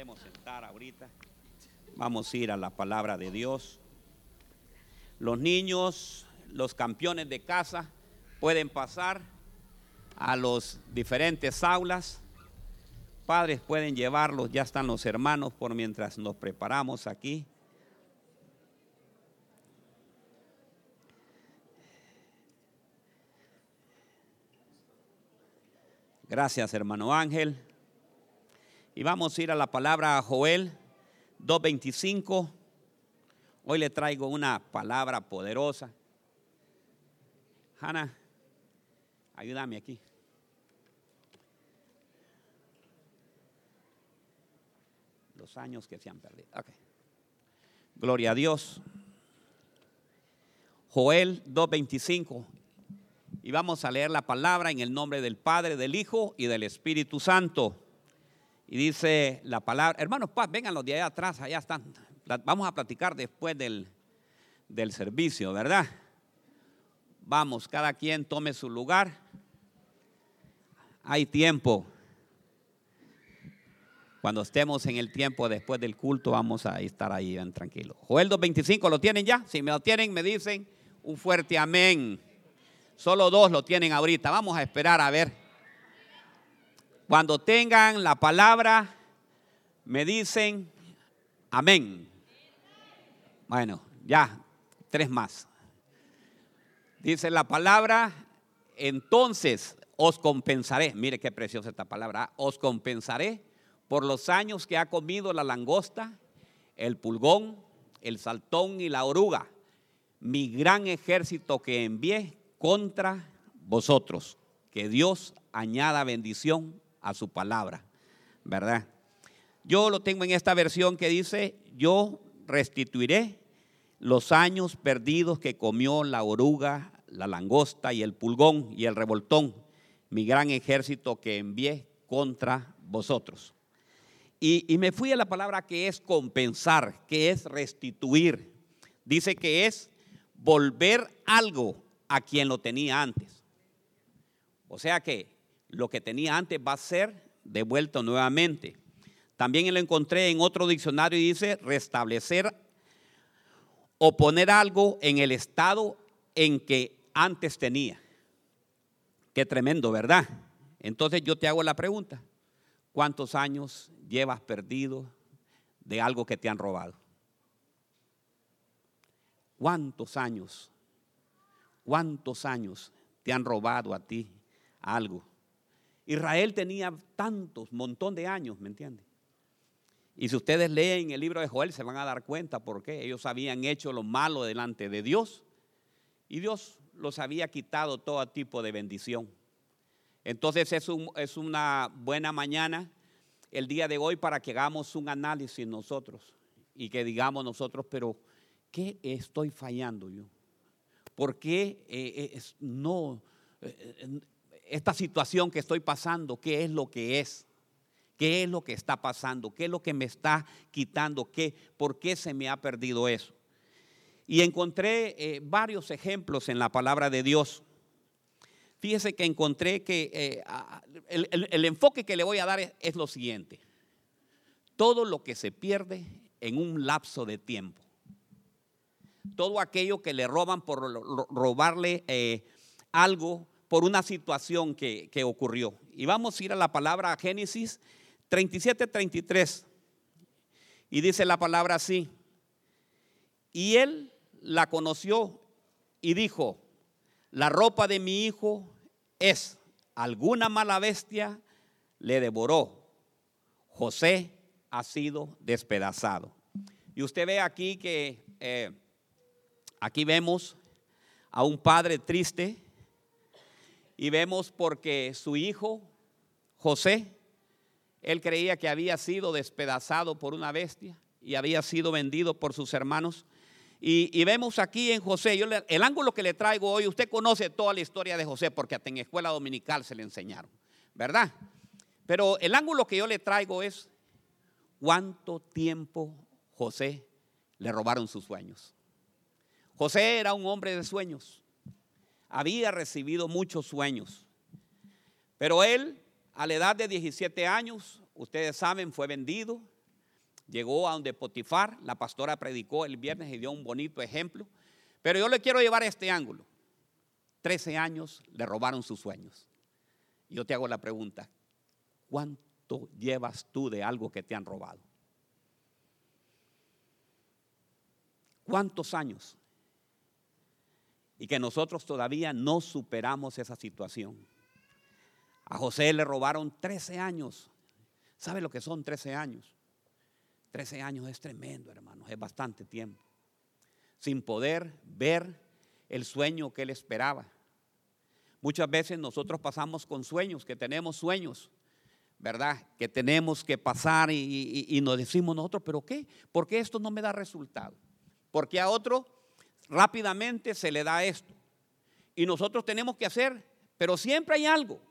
podemos sentar ahorita. Vamos a ir a la palabra de Dios. Los niños, los campeones de casa, pueden pasar a los diferentes aulas. Padres pueden llevarlos, ya están los hermanos por mientras nos preparamos aquí. Gracias, hermano Ángel. Y vamos a ir a la palabra Joel 2.25. Hoy le traigo una palabra poderosa. Hanna, ayúdame aquí. Los años que se han perdido. Gloria a Dios. Joel 2.25. Y vamos a leer la palabra en el nombre del Padre, del Hijo y del Espíritu Santo. Y dice la palabra, hermanos, vengan los de allá atrás, allá están. Vamos a platicar después del, del servicio, ¿verdad? Vamos, cada quien tome su lugar. Hay tiempo. Cuando estemos en el tiempo después del culto, vamos a estar ahí bien tranquilos. Joel 2.25, ¿lo tienen ya? Si me lo tienen, me dicen un fuerte amén. Solo dos lo tienen ahorita. Vamos a esperar a ver. Cuando tengan la palabra, me dicen amén. Bueno, ya, tres más. Dice la palabra, entonces os compensaré. Mire qué preciosa esta palabra. ¿ah? Os compensaré por los años que ha comido la langosta, el pulgón, el saltón y la oruga. Mi gran ejército que envié contra vosotros. Que Dios añada bendición a su palabra, ¿verdad? Yo lo tengo en esta versión que dice, yo restituiré los años perdidos que comió la oruga, la langosta y el pulgón y el revoltón, mi gran ejército que envié contra vosotros. Y, y, me fui a la palabra que es compensar, que es restituir. Dice que es volver algo a quien lo tenía antes. O sea que lo que tenía antes va a ser devuelto nuevamente. También lo encontré en otro diccionario y dice restablecer o poner algo en el estado en que antes tenía. Qué tremendo, ¿verdad? Entonces yo te hago la pregunta, ¿cuántos años llevas perdido de algo que te han robado? ¿Cuántos años ¿Cuántos años te han robado a ti algo? Israel tenía tantos, montón de años, ¿me entiendes? Y si ustedes leen el libro de Joel se van a dar cuenta por qué. Ellos habían hecho lo malo delante de Dios y Dios los había quitado todo tipo de bendición. Entonces es, una buena mañana el día de hoy para que hagamos un análisis nosotros y que digamos nosotros, pero ¿qué estoy fallando yo? ¿Por qué eh, eh, no, eh, esta situación que estoy pasando, qué es lo que es? ¿Qué es lo que está pasando? ¿Qué es lo que me está quitando? ¿Qué, ¿Por qué se me ha perdido eso? Y encontré varios ejemplos en la palabra de Dios. Fíjese que encontré que el, enfoque que le voy a dar es lo siguiente. Todo lo que se pierde en un lapso de tiempo todo aquello que le roban por robarle eh, algo por una situación que, que, ocurrió. Y vamos a ir a la palabra Génesis 37, 33. Y dice la palabra así. Y él la conoció y dijo, la ropa de mi hijo es alguna mala bestia le devoró. José ha sido despedazado. Y usted ve aquí que eh, Aquí vemos a un padre triste y vemos porque su hijo, José, él creía que había sido despedazado por una bestia y había sido vendido por sus hermanos. Y, vemos aquí en José, yo el ángulo que le traigo hoy, usted conoce toda la historia de José porque hasta en escuela dominical se le enseñaron, ¿verdad? Pero el ángulo que yo le traigo es cuánto tiempo José le robaron sus sueños. José era un hombre de sueños. Había recibido muchos sueños. Pero él, a la edad de 17 años, ustedes saben, fue vendido llegó a donde Potifar, la pastora predicó el viernes y dio un bonito ejemplo. Pero yo le quiero llevar a este ángulo. Trece años le robaron sus sueños. Yo te hago la pregunta, ¿cuánto llevas tú de algo que te han robado? ¿Cuántos años? Y que nosotros todavía no superamos esa situación. A José le robaron 13 años. ¿Sabe lo que son 13 años? 13 años es tremendo, hermanos, es bastante tiempo. Sin poder ver el sueño que él esperaba. Muchas veces nosotros pasamos con sueños, que tenemos sueños, ¿verdad? Que tenemos que pasar y, nos decimos nosotros, ¿pero qué? ¿Por qué esto no me da resultado? Porque a otro rápidamente se le da esto. Y nosotros tenemos que hacer, pero siempre hay algo.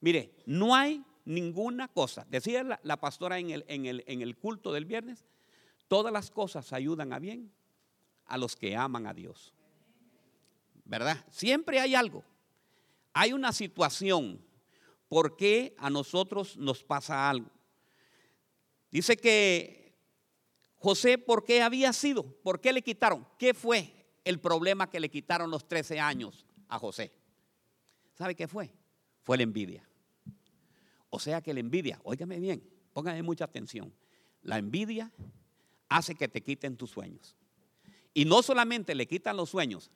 Mire, no hay ninguna cosa. Decía la, pastora en el, en, el, en el culto del viernes, todas las cosas ayudan a bien a los que aman a Dios. ¿Verdad? Siempre hay algo. Hay una situación. ¿Por qué a nosotros nos pasa algo? Dice que José, ¿por qué había sido? ¿Por qué le quitaron? ¿Qué fue el problema que le quitaron los 13 años a José? ¿Sabe qué fue? Fue la envidia. O sea que la envidia, óigame bien, póngame mucha atención. La envidia hace que te quiten tus sueños. Y no solamente le quitan los sueños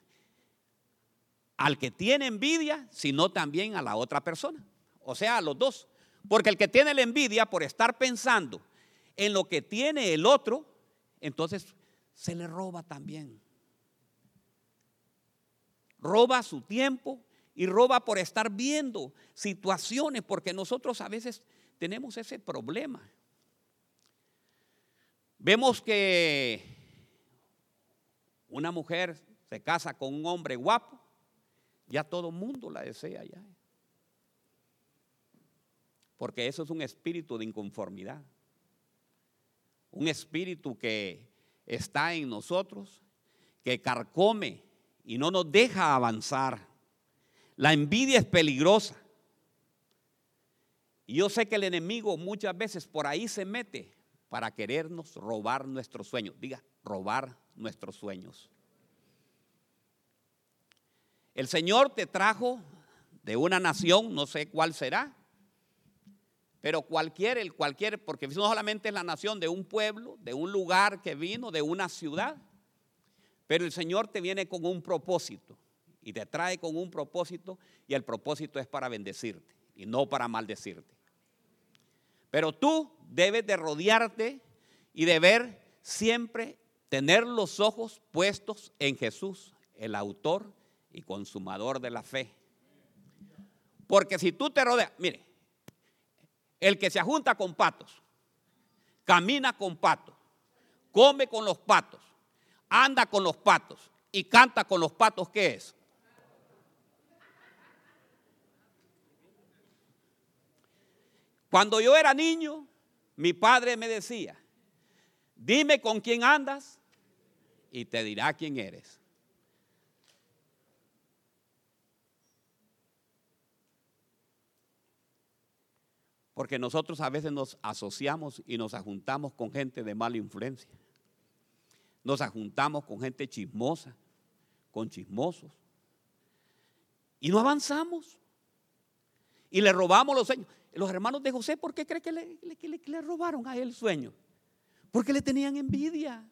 al que tiene envidia, sino también a la otra persona. O sea, a los dos. Porque el que tiene la envidia por estar pensando en lo que tiene el otro, entonces se le roba también. Roba su tiempo, y roba por estar viendo situaciones, porque nosotros a veces tenemos ese problema. Vemos que una mujer se casa con un hombre guapo, ya todo el mundo la desea ya. Porque eso es un espíritu de inconformidad. Un espíritu que está en nosotros, que carcome y no nos deja avanzar. La envidia es peligrosa. Y yo sé que el enemigo muchas veces por ahí se mete para querernos robar nuestros sueños. Diga, robar nuestros sueños. El Señor te trajo de una nación, no sé cuál será, pero cualquier, el cualquier, porque no solamente es la nación de un pueblo, de un lugar que vino, de una ciudad, pero el Señor te viene con un propósito y te trae con un propósito y el propósito es para bendecirte y no para maldecirte. Pero tú debes de rodearte y de ver siempre, tener los ojos puestos en Jesús, el autor y consumador de la fe. Porque si tú te rodeas, mire, el que se junta con patos, camina con patos, come con los patos, anda con los patos y canta con los patos, ¿qué es? Cuando yo era niño, mi padre me decía, dime con quién andas y te dirá quién eres. Porque nosotros a veces nos asociamos y nos ajuntamos con gente de mala influencia. Nos ajuntamos con gente chismosa, con chismosos. Y no avanzamos. Y le robamos los sueños los hermanos de José, ¿por qué cree que le, robaron a él sueño? Porque le tenían envidia.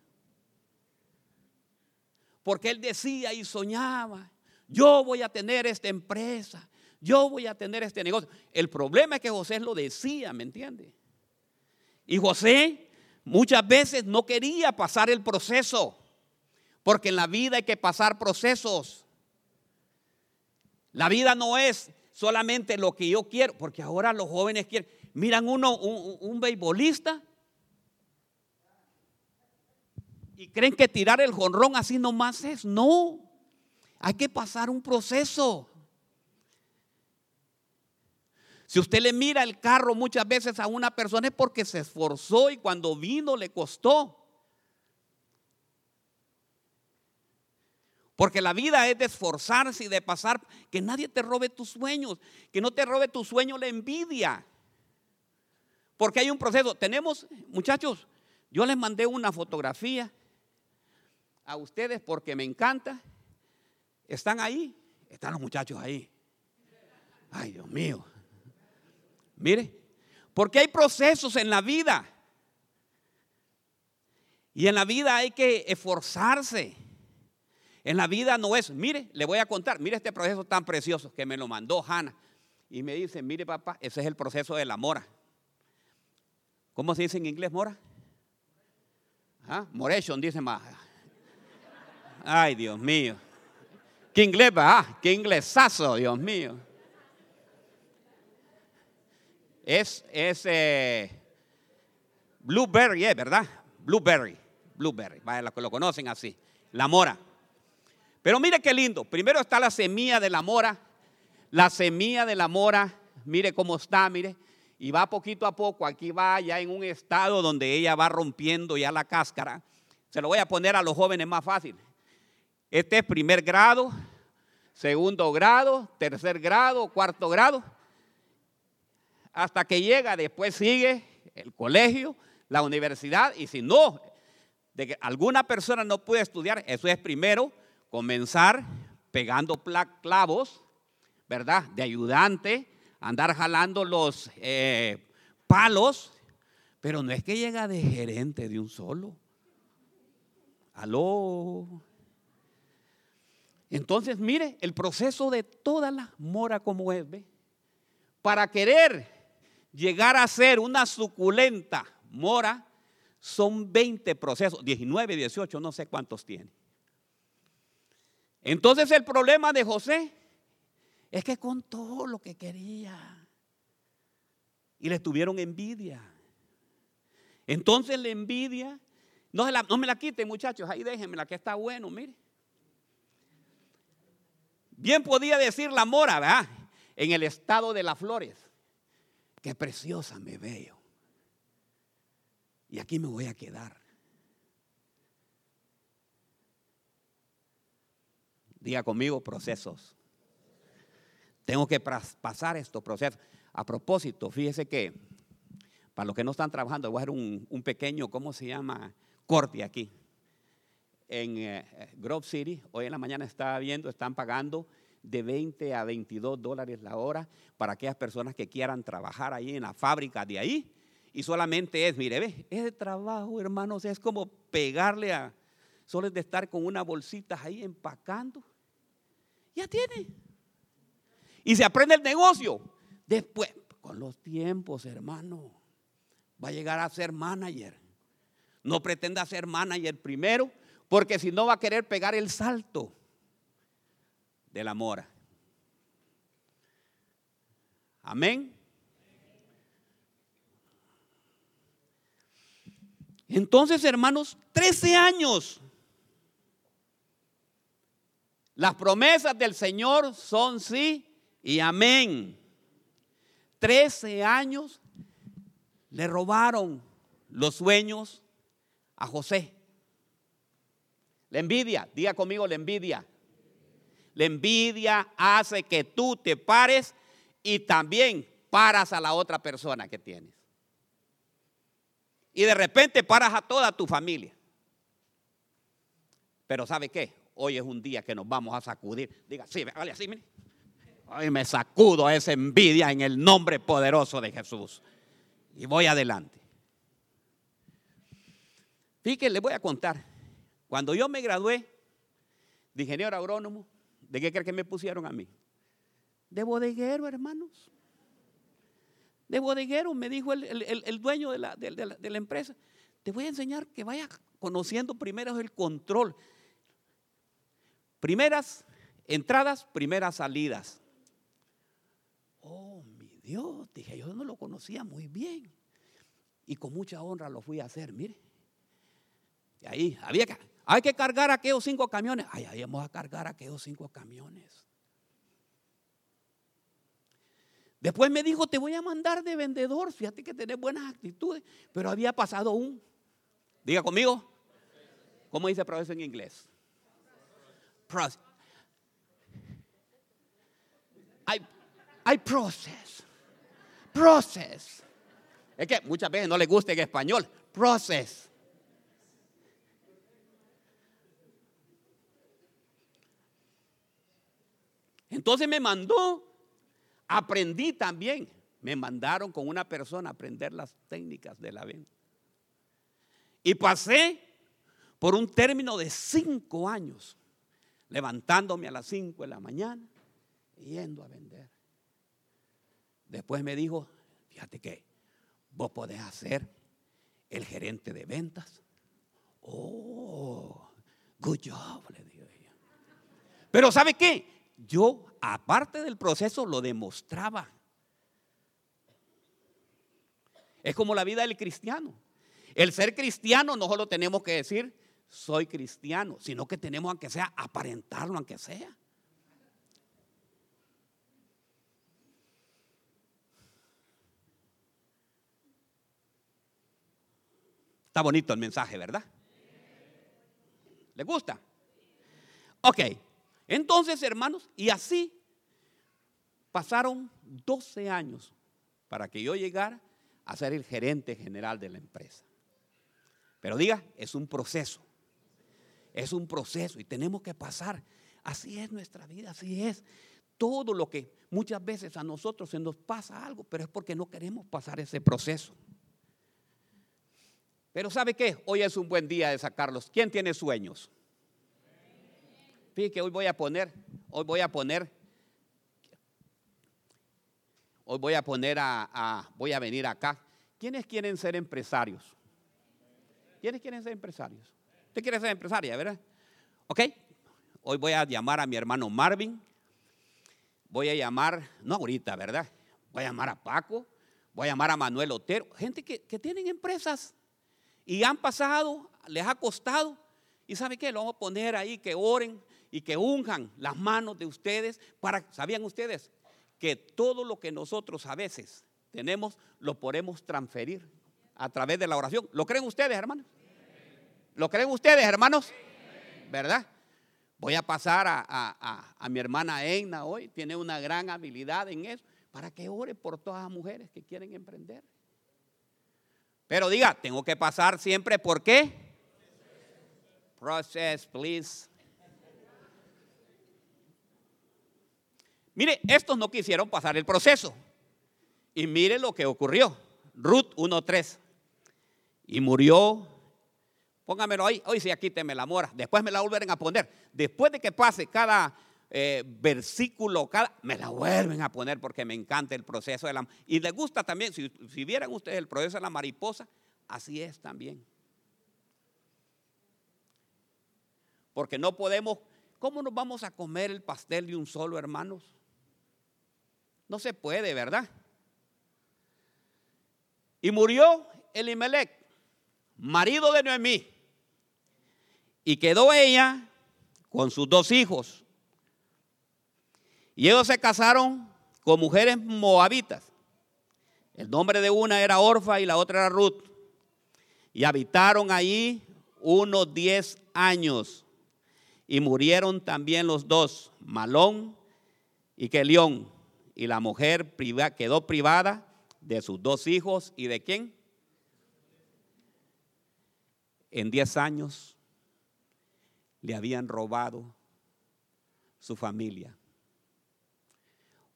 Porque él decía y soñaba, yo voy a tener esta empresa, yo voy a tener este negocio. El problema es que José lo decía, ¿me entiende? Y José muchas veces no quería pasar el proceso, porque en la vida hay que pasar procesos. La vida no es solamente lo que yo quiero, porque ahora los jóvenes quieren, miran uno, un, un beisbolista y creen que tirar el jonrón así nomás es, no, hay que pasar un proceso. Si usted le mira el carro muchas veces a una persona es porque se esforzó y cuando vino le costó. Porque la vida es de esforzarse y de pasar, que nadie te robe tus sueños, que no te robe tu sueño la envidia. Porque hay un proceso. Tenemos, muchachos, Yo les mandé una fotografía a ustedes porque me encanta. Están ahí, están los muchachos ahí. Ay, Dios mío. Mire, porque hay procesos en la vida. Y en la vida hay que esforzarse. En la vida no es, mire, le voy a contar, mire este proceso tan precioso que me lo mandó Hannah. Y me dice, mire papá, ese es el proceso de la mora. ¿Cómo se dice en inglés mora? ¿Ah? Moration, dice más. Ay, Dios mío. ¿Qué inglés va? ¿Qué inglesazo, Dios mío? Es, es eh, blueberry, ¿eh? ¿verdad? Blueberry, blueberry. Vaya, lo, lo conocen así. La mora. Pero mire qué lindo. Primero está la semilla de la mora. La semilla de la mora, mire cómo está, mire. Y va poquito a poco. Aquí va ya en un estado donde ella va rompiendo ya la cáscara. Se lo voy a poner a los jóvenes más fácil. Este es primer grado, segundo grado, tercer grado, cuarto grado. Hasta que llega, después sigue el colegio, la universidad. Y si no, de que alguna persona no puede estudiar, eso es primero comenzar pegando clavos, ¿verdad? De ayudante, andar jalando los eh, palos, pero no es que llega de gerente de un solo. Aló. Entonces, mire, el proceso de toda la mora como es, ¿ve? Para querer llegar a ser una suculenta mora, son 20 procesos, 19, 18, no sé cuántos tiene. Entonces el problema de José es que contó lo que quería y le tuvieron envidia. Entonces la envidia, no, no me la quiten muchachos, ahí déjenmela que está bueno, mire. Bien podía decir la mora, ¿verdad? En el estado de las flores. Qué preciosa me veo. Y aquí me voy a quedar. Diga conmigo procesos. Tengo que pasar estos procesos. A propósito, fíjese que para los que no están trabajando, voy a hacer un, pequeño, ¿cómo se llama? Corte aquí en eh, Grove City, hoy en la mañana estaba viendo, están pagando de 20 a 22 dólares la hora para aquellas personas que quieran trabajar ahí en la fábrica de ahí. Y solamente es, mire, ve, ese trabajo, hermanos, es como pegarle a, solo es de estar con una bolsita ahí empacando. Ya tiene. Y se aprende el negocio. Después, con los tiempos, hermano, va a llegar a ser manager. No pretenda ser manager primero, porque si no va a querer pegar el salto de la mora. Amén. Entonces, hermanos, 13 años. Las promesas del Señor son sí y amén. 13 años le robaron los sueños a José. La envidia, diga conmigo la envidia. La envidia hace que tú te pares y también paras a la otra persona que tienes. Y de repente paras a toda tu familia. Pero ¿sabe qué? Hoy es un día que nos vamos a sacudir. Diga, sí, vale así, mire. Hoy me sacudo esa envidia en el nombre poderoso de Jesús. Y voy adelante. Fíjense, les voy a contar. Cuando yo me gradué de ingeniero agrónomo, ¿de qué creen que me pusieron a mí? De bodeguero, hermanos. De bodeguero, me dijo el, dueño de la, de la empresa. Te voy a enseñar que vaya conociendo primero el control. Primeras entradas, primeras salidas. Oh, mi Dios, dije, yo no lo conocía muy bien. Y con mucha honra lo fui a hacer, mire. Ahí había que, hay que cargar aquellos cinco camiones. Ay, ahí vamos a cargar aquellos cinco camiones. Después me dijo, te voy a mandar de vendedor. Fíjate que tenés buenas actitudes. Pero había pasado un, diga conmigo, ¿cómo dice proceso en inglés? Process. Hay, hay process. Process. Es que muchas veces no le gusta en español. Process. Entonces me mandó, aprendí también. Me mandaron con una persona a aprender las técnicas de la venta. Y pasé por un término de cinco años, levantándome a las cinco de la mañana yendo a vender. Después me dijo, fíjate que vos podés hacer el gerente de ventas. Oh, good job, le digo ella. Pero ¿sabe qué? Yo, aparte del proceso, lo demostraba. Es como la vida del cristiano. El ser cristiano no solo tenemos que decir, soy cristiano, sino que tenemos, aunque sea, aparentarlo, aunque sea. Está bonito el mensaje, ¿verdad? ¿Le gusta? Ok, entonces hermanos, y así pasaron 12 años para que yo llegara a ser el gerente general de la empresa. Pero diga, es un proceso, es un proceso y tenemos que pasar. Así es nuestra vida, así es. Todo lo que muchas veces a nosotros se nos pasa algo, pero es porque no queremos pasar ese proceso. Pero ¿sabe qué? Hoy es un buen día de sacarlos. ¿Quién tiene sueños? Fíjate que hoy voy a poner, hoy voy a poner, hoy voy a poner a, voy a venir acá. ¿Quiénes quieren ser empresarios? ¿Quiénes quieren ser empresarios? Usted quiere ser empresaria, ¿verdad? Ok. Hoy voy a llamar a mi hermano Marvin. Voy a llamar, no ahorita, ¿verdad? Voy a llamar a Paco. Voy a llamar a Manuel Otero. Gente que, que tienen empresas y han pasado, les ha costado. ¿Y sabe qué? Lo vamos a poner ahí que oren y que unjan las manos de ustedes para, ¿sabían ustedes? Que todo lo que nosotros a veces tenemos lo podemos transferir a través de la oración. ¿Lo creen ustedes, hermanos? ¿Lo creen ustedes, hermanos? ¿Verdad? Voy a pasar a, a, mi hermana Egna hoy, tiene una gran habilidad en eso, para que ore por todas las mujeres que quieren emprender. Pero diga, tengo que pasar siempre, ¿por qué? Process, please. Mire, estos no quisieron pasar el proceso. Y mire lo que ocurrió. Ruth 1.3. Y murió. Póngamelo ahí. Hoy sí, aquí te me la mora. Después me la volverán a poner. Después de que pase cada eh, versículo, cada, me la vuelven a poner porque me encanta el proceso de la... Y les gusta también, si, si vieran ustedes el proceso de la mariposa, así es también. Porque no podemos, ¿cómo nos vamos a comer el pastel de un solo, hermanos? No se puede, ¿verdad? Y murió Elimelech, marido de Noemí, y quedó ella con sus dos hijos y ellos se casaron con mujeres moabitas. El nombre de una era Orfa y la otra era Ruth. Y habitaron allí unos diez años. Y murieron también los dos, Malón y Kelión. Y la mujer quedó privada de sus dos hijos y de quién? En diez años le habían robado su familia.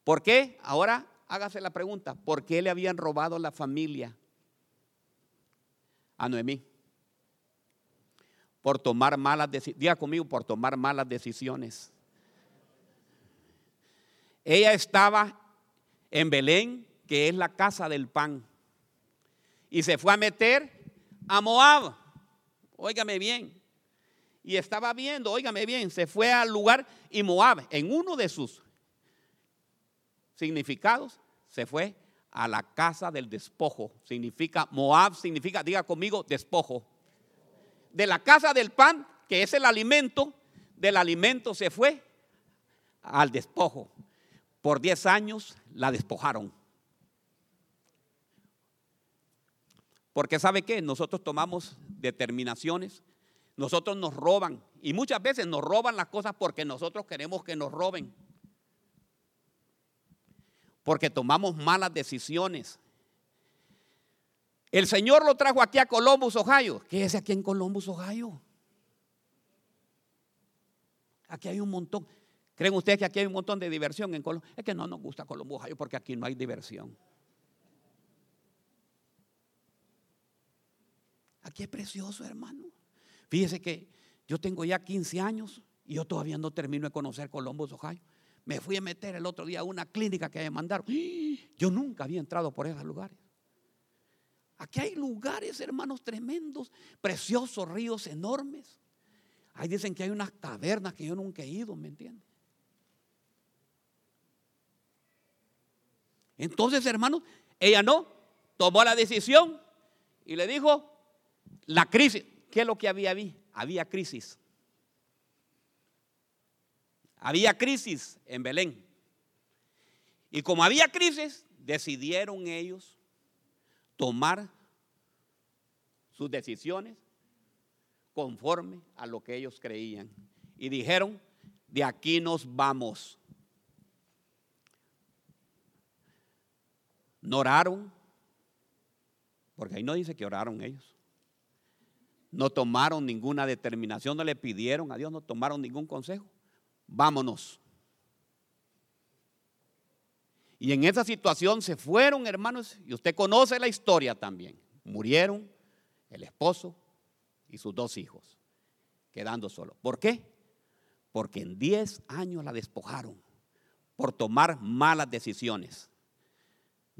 ¿Por qué? Ahora hágase la pregunta, ¿por qué le habían robado la familia a Noemí? Por tomar malas decisiones, diga conmigo, por tomar malas decisiones. Ella estaba en Belén, que es la casa del pan, y se fue a meter a Moab. Óigame bien. Y estaba viendo, óigame bien, se fue al lugar y Moab, en uno de sus significados, se fue a la casa del despojo. Significa, Moab significa, diga conmigo, despojo. De la casa del pan, que es el alimento, del alimento se fue al despojo. Por 10 años la despojaron. Porque sabe qué, nosotros tomamos determinaciones, nosotros nos roban y muchas veces nos roban las cosas porque nosotros queremos que nos roben porque tomamos malas decisiones. El Señor lo trajo aquí a Columbus, Ohio. ¿Qué es aquí en Columbus, Ohio? Aquí hay un montón. ¿Creen ustedes que aquí hay un montón de diversión en Colombia? Es que no nos gusta Colombia, Ohio, porque aquí no hay diversión. Aquí es precioso, hermano. Fíjese que yo tengo ya 15 años y yo todavía no termino de conocer Columbus, Ohio. Me fui a meter el otro día a una clínica que me mandaron. Yo nunca había entrado por esos lugares. Aquí hay lugares, hermanos, tremendos, preciosos ríos enormes. Ahí dicen que hay unas cavernas que yo nunca he ido, ¿me entiendes? Entonces, hermanos, ella no tomó la decisión y le dijo, la crisis, ¿qué es lo que había ahí? Había crisis. Había crisis en Belén. Y como había crisis, decidieron ellos tomar sus decisiones conforme a lo que ellos creían. Y dijeron, de aquí nos vamos. No oraron, porque ahí no dice que oraron ellos. No tomaron ninguna determinación, no le pidieron a Dios, no tomaron ningún consejo. Vámonos. Y en esa situación se fueron, hermanos, y usted conoce la historia también. Murieron el esposo y sus dos hijos, quedando solos. ¿Por qué? Porque en 10 años la despojaron por tomar malas decisiones.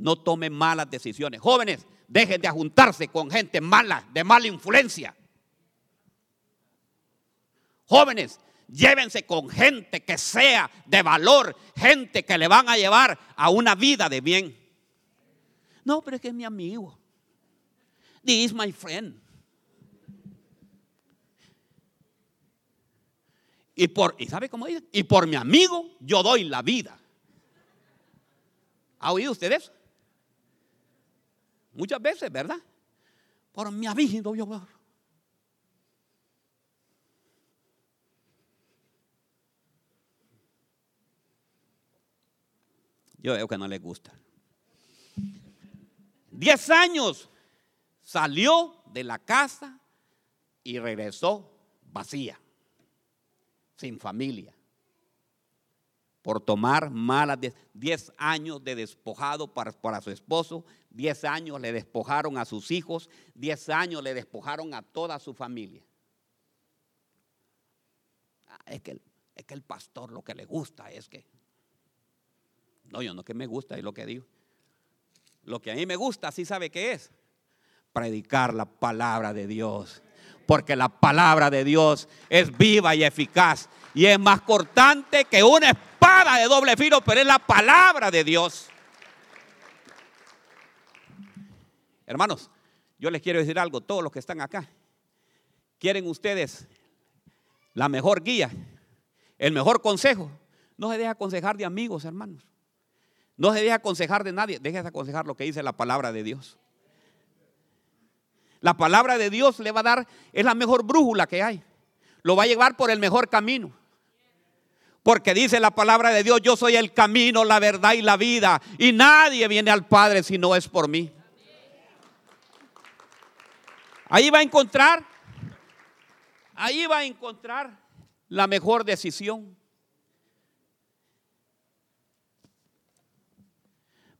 No tomen malas decisiones. Jóvenes, dejen de juntarse con gente mala, de mala influencia. Jóvenes, llévense con gente que sea de valor, gente que le van a llevar a una vida de bien. No, pero es que es mi amigo. This is my friend. Y por, ¿y sabe cómo dice? Y por mi amigo yo doy la vida. ¿Ha oído usted eso? Muchas veces, ¿verdad? Por mi amigo yo Yo veo que no le gusta. Diez años salió de la casa y regresó vacía, sin familia, por tomar malas, diez años de despojado para, para su esposo, diez años le despojaron a sus hijos, diez años le despojaron a toda su familia. Ah, es que, es que el pastor lo que le gusta es que no, yo no que me gusta, es lo que digo. Lo que a mí me gusta, ¿sí sabe qué es? Predicar la palabra de Dios. Porque la palabra de Dios es viva y eficaz. Y es más cortante que una espada de doble filo, pero es la palabra de Dios. Hermanos, yo les quiero decir algo, todos los que están acá. ¿Quieren ustedes la mejor guía, el mejor consejo? No se deje aconsejar de amigos, hermanos. No se deje aconsejar de nadie, déjese aconsejar lo que dice la palabra de Dios. La palabra de Dios le va a dar, es la mejor brújula que hay. Lo va a llevar por el mejor camino. Porque dice la palabra de Dios, yo soy el camino, la verdad y la vida. Y nadie viene al Padre si no es por mí. Ahí va a encontrar, ahí va a encontrar la mejor decisión.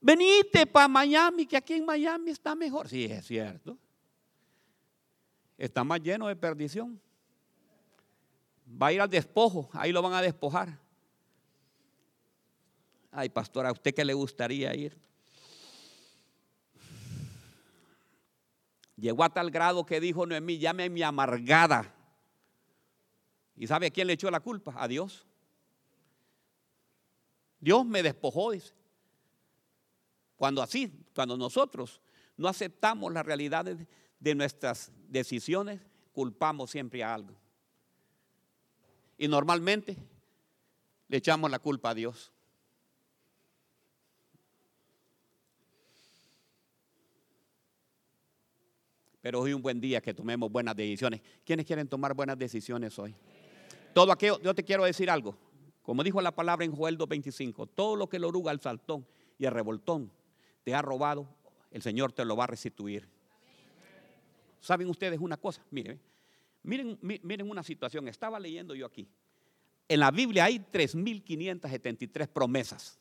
Venite para Miami, que aquí en Miami está mejor. Sí, es cierto. Está más lleno de perdición. Va a ir al despojo, ahí lo van a despojar. Ay, pastora, ¿a usted qué le gustaría ir? Llegó a tal grado que dijo Noemí, llame mi amargada. ¿Y sabe a quién le echó la culpa? A Dios. Dios me despojó. Cuando así, cuando nosotros no aceptamos las realidades de nuestras decisiones, culpamos siempre a algo. Y normalmente le echamos la culpa a Dios. Pero hoy un buen día que tomemos buenas decisiones. ¿Quiénes quieren tomar buenas decisiones hoy? Todo aquello, yo te quiero decir algo. Como dijo la palabra en Joel 2.25, todo lo que lo oruga al saltón y al revoltón te ha robado, el Señor te lo va a restituir. ¿Saben ustedes una cosa? Miren, miren, miren una situación. Estaba leyendo yo aquí. en la Biblia hay 3.573 promesas.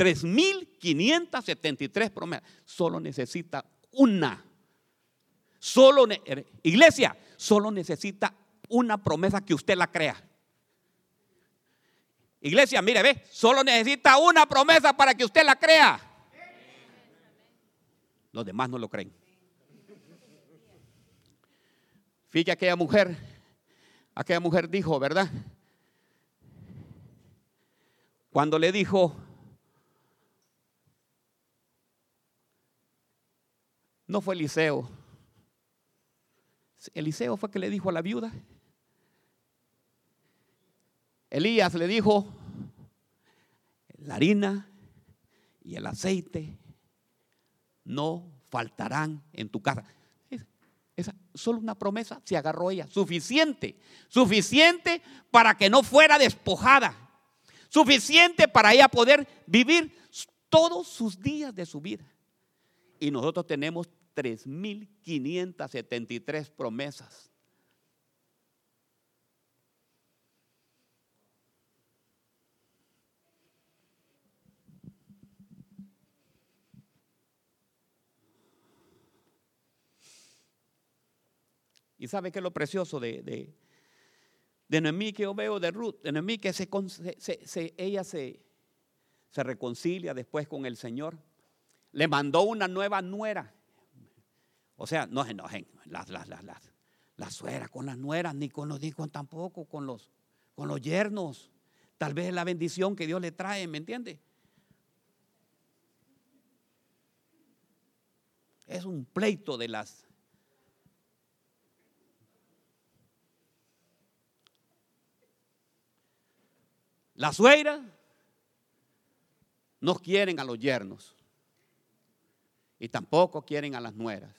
3.573 promesas. Solo necesita una. Solo, iglesia, solo necesita una promesa que usted la crea. Iglesia, mire, ve, solo necesita una promesa para que usted la crea. Los demás no lo creen. Fíjate aquella mujer, aquella mujer dijo, ¿verdad? Cuando le dijo, no fue Eliseo. Eliseo fue que le dijo a la viuda. Elías le dijo, la harina y el aceite no faltarán en tu casa. Esa, solo una promesa se agarró ella, suficiente, suficiente para que no fuera despojada, suficiente para ella poder vivir todos sus días de su vida. Y nosotros tenemos 3.573 promesas. Y sabe que es lo precioso de, de, de Noemí que yo veo de Ruth, de Noemí que se, se, ella se, se reconcilia después con el Señor. Le mandó una nueva nuera. O sea, no se enojen las, las, las, las, las sueras con las nueras, ni con los hijos tampoco, con los, con los yernos. Tal vez es la bendición que Dios le trae, ¿me entiende? Es un pleito de las Las suegras no quieren a los yernos y tampoco quieren a las nueras.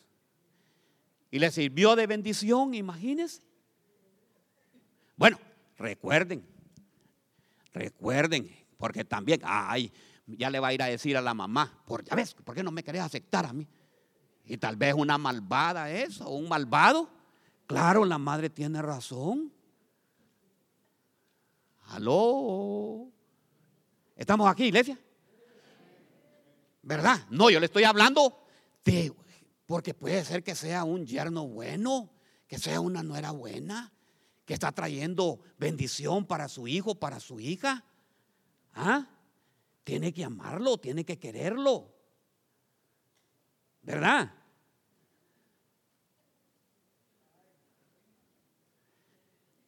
Y le sirvió de bendición, imagínense. Bueno, recuerden, recuerden, porque también, ay, ya le va a ir a decir a la mamá, por, ya ves, ¿por qué no me querés aceptar a mí? Y tal vez una malvada eso, un malvado. Claro, la madre tiene razón. Aló. ¿Estamos aquí, iglesia? ¿Verdad? No, yo le estoy hablando de, porque puede ser que sea un yerno bueno, que sea una nuera buena, que está trayendo bendición para su hijo, para su hija. ¿Ah? Tiene que amarlo, tiene que quererlo. ¿Verdad?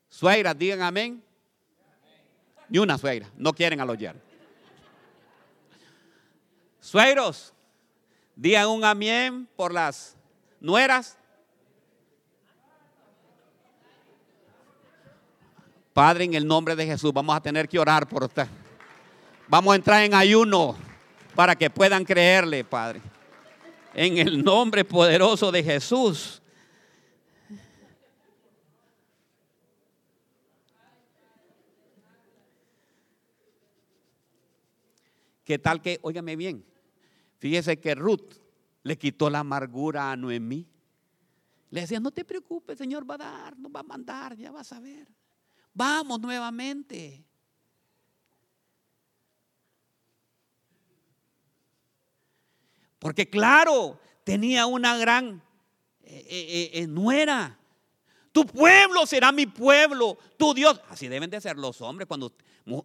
Suegras, digan amén. Ni una suegra. No quieren a los yernos. Suegros, digan un amén por las nueras. Padre, en el nombre de Jesús, vamos a tener que orar por usted. Vamos a entrar en ayuno para que puedan creerle, Padre. En el nombre poderoso de Jesús. ¿Qué tal que, óigame bien, fíjese que Ruth le quitó la amargura a Noemí. Le decía, no te preocupes, Señor va a dar, nos va a mandar, ya vas a ver. Vamos nuevamente. Porque claro, tenía una gran eh, eh, eh, nuera. Tu pueblo será mi pueblo, tu Dios. Así deben de ser los hombres cuando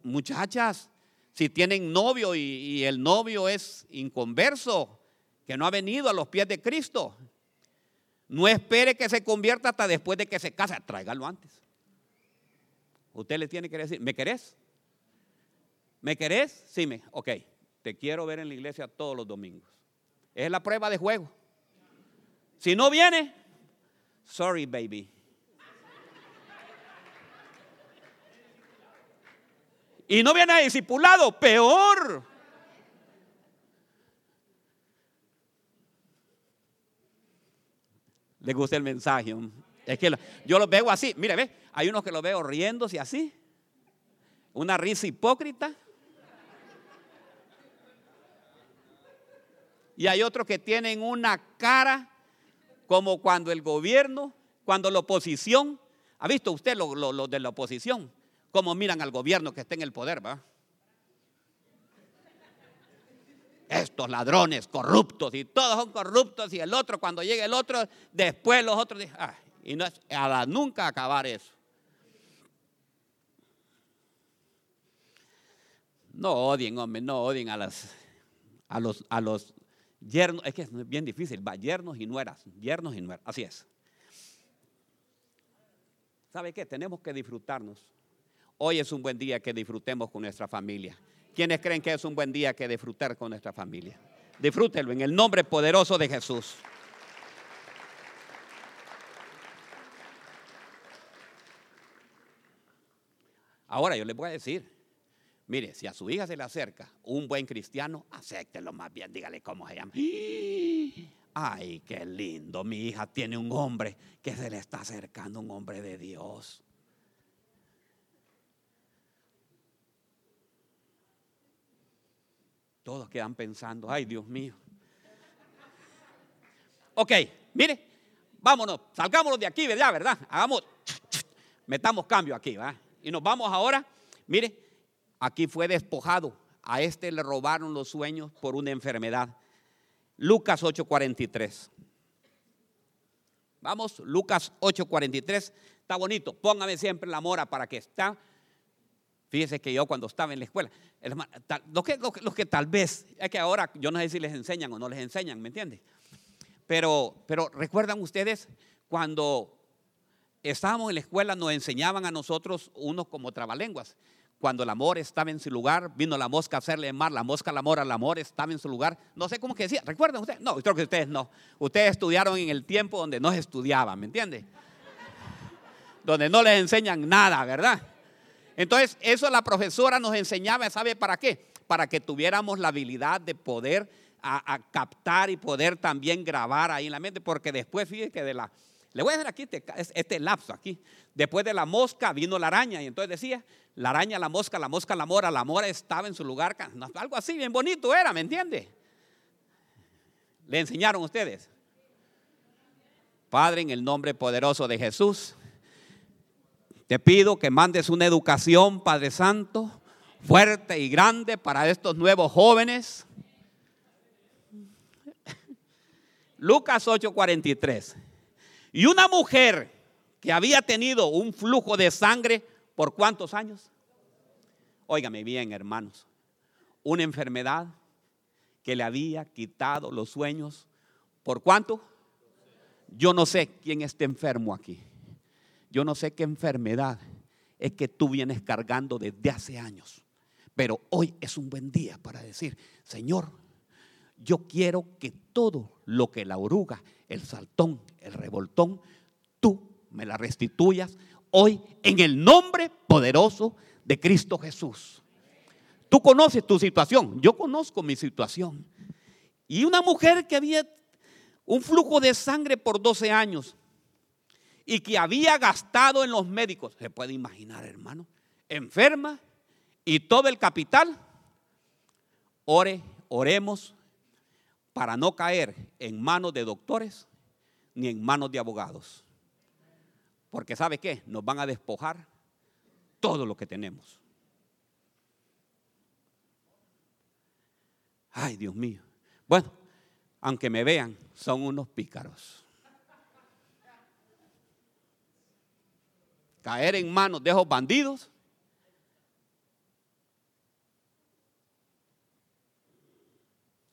muchachas si tienen novio y, el novio es inconverso, que no ha venido a los pies de Cristo, no espere que se convierta hasta después de que se case, tráigalo antes. Usted le tiene que decir, ¿me querés? ¿Me querés? Sí, me, ok, te quiero ver en la iglesia todos los domingos. Es la prueba de juego. Si no viene, sorry baby, y no viene a discipulado, peor. ¿Le gusta el mensaje? Es que yo lo veo así. Mire, ve, hay unos que lo veo riéndose así. Una risa hipócrita. Y hay otros que tienen una cara como cuando el gobierno, cuando la oposición ¿Ha visto usted lo, lo- lo de la oposición? Cómo miran al gobierno que está en el poder, ¿va? Estos ladrones corruptos y todos son corruptos y el otro, cuando llegue el otro, después los otros dicen, "Ay", y no es a la nunca acabar eso. No odien, hombre, no odien a las a los a los yernos, es que es bien difícil, va, yernos y nueras, yernos y nueras, así es. ¿Sabe qué? Tenemos que disfrutarnos. Hoy es un buen día que disfrutemos con nuestra familia. ¿Quiénes creen que es un buen día que disfrutar con nuestra familia? Disfrútelo en el nombre poderoso de Jesús. Ahora yo les voy a decir, mire, si a su hija se le acerca un buen cristiano, acéptelo más bien, dígale cómo se llama. Ay, qué lindo, mi hija tiene un hombre que se le está acercando, un hombre de Dios. Todos quedan pensando, ay Dios mío. Ok, mire, vámonos, salgámonos de aquí, ¿verdad? ¿Verdad? Hagamos, metamos cambio aquí, ¿verdad? Y nos vamos ahora, mire, aquí fue despojado. A este le robaron los sueños por una enfermedad. Lucas 8:43. Vamos, Lucas 8:43. Está bonito. Póngame siempre la mora para que está. Fíjese que yo cuando estaba en la escuela, los, que, los los que tal vez, es que ahora yo no sé si les enseñan o no les enseñan, ¿me entiendes? Pero, pero recuerdan ustedes cuando estábamos en la escuela nos enseñaban a nosotros unos como trabalenguas. Cuando el amor estaba en su lugar, vino la mosca a hacerle mal, la mosca al amor, el amor estaba en su lugar. No sé cómo que decía, ¿recuerdan ustedes? No, creo que ustedes no. Ustedes estudiaron en el tiempo donde no se estudiaba, ¿me entiende? Donde no les enseñan nada, ¿verdad? Entonces, eso la profesora nos enseñaba, ¿sabe para qué? Para que tuviéramos la habilidad de poder a, captar y poder también grabar ahí en la mente, porque después, fíjese que de la, le voy a hacer aquí este, este lapso aquí, después de la mosca vino la araña, y entonces decía, la araña, la mosca, la mosca, la mora, la mora estaba en su lugar, algo así, bien bonito era, ¿me entiende? ¿Le enseñaron ustedes? Padre, en el nombre poderoso de Jesús, te pido que mandes una educación, Padre Santo, fuerte y grande para estos nuevos jóvenes. Lucas 8:43. Y una mujer que había tenido un flujo de sangre por cuántos años? Óigame bien, hermanos. Una enfermedad que le había quitado los sueños. ¿Por cuánto? Yo no sé quién está enfermo aquí. Yo no sé qué enfermedad es que tú vienes cargando desde hace años. Pero hoy es un buen día para decir, Señor, yo quiero que todo lo que la oruga, el saltón, el revoltón, tú me la restituyas hoy en el nombre poderoso de Cristo Jesús. Tú conoces tu situación, yo conozco mi situación. Y una mujer que había un flujo de sangre por 12 años y que había gastado en los médicos, se puede imaginar, hermano, enferma y todo el capital, ore, oremos para no caer en manos de doctores ni en manos de abogados. Porque ¿sabe qué? Nos van a despojar todo lo que tenemos. Ay, Dios mío. Bueno, aunque me vean, son unos pícaros. Caer en manos de esos bandidos.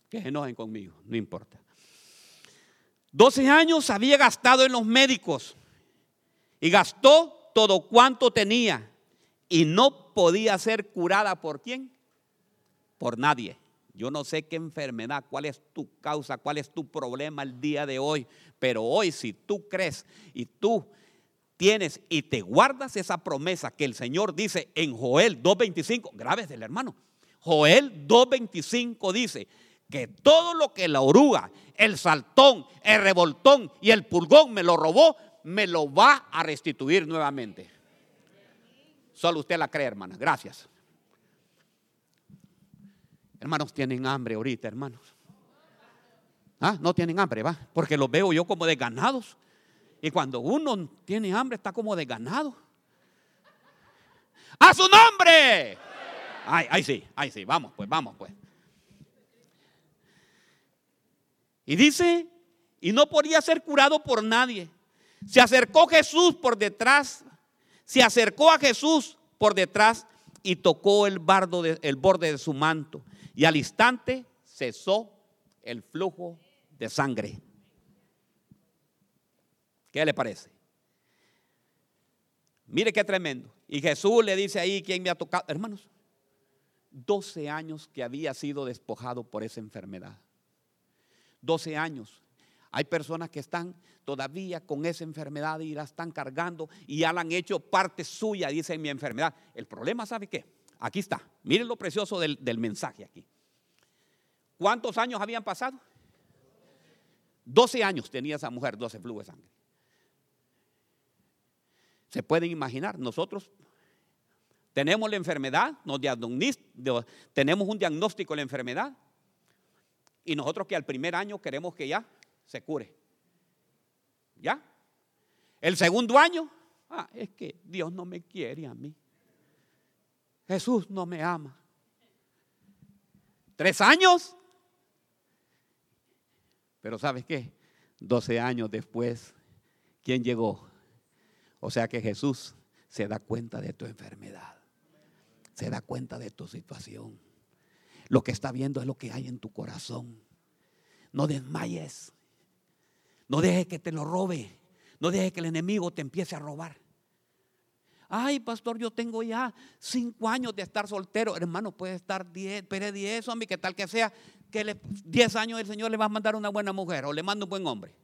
Que se enojen conmigo, no importa. 12 años había gastado en los médicos y gastó todo cuanto tenía y no podía ser curada por quién? Por nadie. Yo no sé qué enfermedad, cuál es tu causa, cuál es tu problema el día de hoy, pero hoy si tú crees y tú tienes y te guardas esa promesa que el Señor dice en Joel 2.25, graves del hermano, Joel 2.25 dice que todo lo que la oruga, el saltón, el revoltón y el pulgón me lo robó, me lo va a restituir nuevamente. Solo usted la cree, hermana. Gracias. Hermanos, tienen hambre ahorita, hermanos. ¿Ah? No tienen hambre, va. Porque los veo yo como desganados. Y cuando uno tiene hambre está como de ganado. ¡A su nombre! Ay, ahí sí, ahí sí, vamos pues, vamos pues. Y dice, y no podía ser curado por nadie. Se acercó Jesús por detrás, se acercó a Jesús por detrás y tocó el, bardo el borde de su manto. Y al instante cesó el flujo de sangre. ¿Qué le parece? Mire qué tremendo. Y Jesús le dice ahí, ¿quién me ha tocado? Hermanos, 12 años que había sido despojado por esa enfermedad. 12 años. Hay personas que están todavía con esa enfermedad y la están cargando y ya la han hecho parte suya, dice mi enfermedad. El problema, ¿sabe qué? Aquí está. Miren lo precioso del, del mensaje aquí. ¿Cuántos años habían pasado? 12 años tenía esa mujer, 12 flujos de sangre. Se pueden imaginar, nosotros tenemos la enfermedad, nos tenemos un diagnóstico de la enfermedad y nosotros que al primer año queremos que ya se cure. ¿Ya? El segundo año, ah, es que Dios no me quiere a mí. Jesús no me ama. Tres años. Pero ¿sabes qué? Doce años después, ¿quién llegó? O sea que Jesús se da cuenta de tu enfermedad. Se da cuenta de tu situación. Lo que está viendo es lo que hay en tu corazón. No desmayes. No dejes que te lo robe. No dejes que el enemigo te empiece a robar. Ay, pastor, yo tengo ya cinco años de estar soltero. Hermano, puede estar diez, pero diez, hombre, que tal que sea, que diez años el Señor le va a mandar una buena mujer o le manda un buen hombre.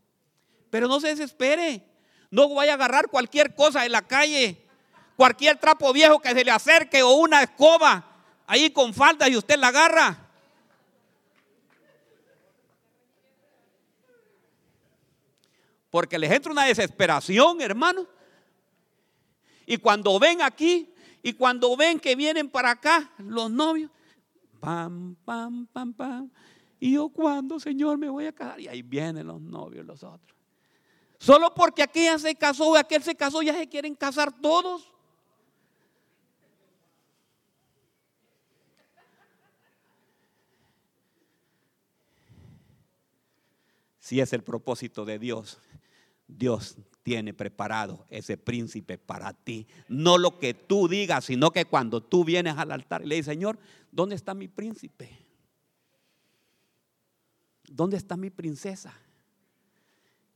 Pero no se desespere. No vaya a agarrar cualquier cosa en la calle, cualquier trapo viejo que se le acerque o una escoba ahí con falda y usted la agarra. Porque les entra una desesperación, hermano. Y cuando ven aquí y cuando ven que vienen para acá los novios, pam, pam, pam, pam. Y yo cuando, Señor, me voy a casar. Y ahí vienen los novios, los otros. Solo porque aquella se casó y aquel se casó, ya se quieren casar todos. Si es el propósito de Dios, Dios tiene preparado ese príncipe para ti. No lo que tú digas, sino que cuando tú vienes al altar y le dices, Señor, ¿dónde está mi príncipe? ¿Dónde está mi princesa?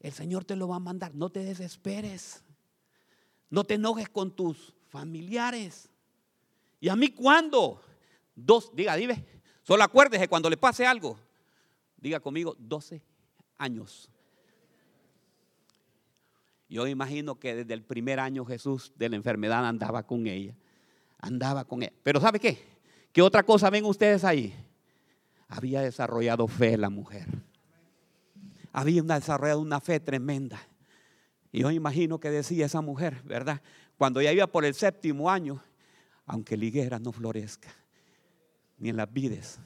El Señor te lo va a mandar. No te desesperes. No te enojes con tus familiares. ¿Y a mí cuándo? Dos, diga, dime. Solo acuérdese cuando le pase algo. Diga conmigo, 12 años. Yo imagino que desde el primer año Jesús de la enfermedad andaba con ella. Andaba con ella. Pero ¿sabe qué? ¿Qué otra cosa ven ustedes ahí? Había desarrollado fe la mujer. Había desarrollado una fe tremenda. Y yo imagino que decía esa mujer, ¿verdad? Cuando ya iba por el séptimo año, aunque la higuera no florezca, ni en las vides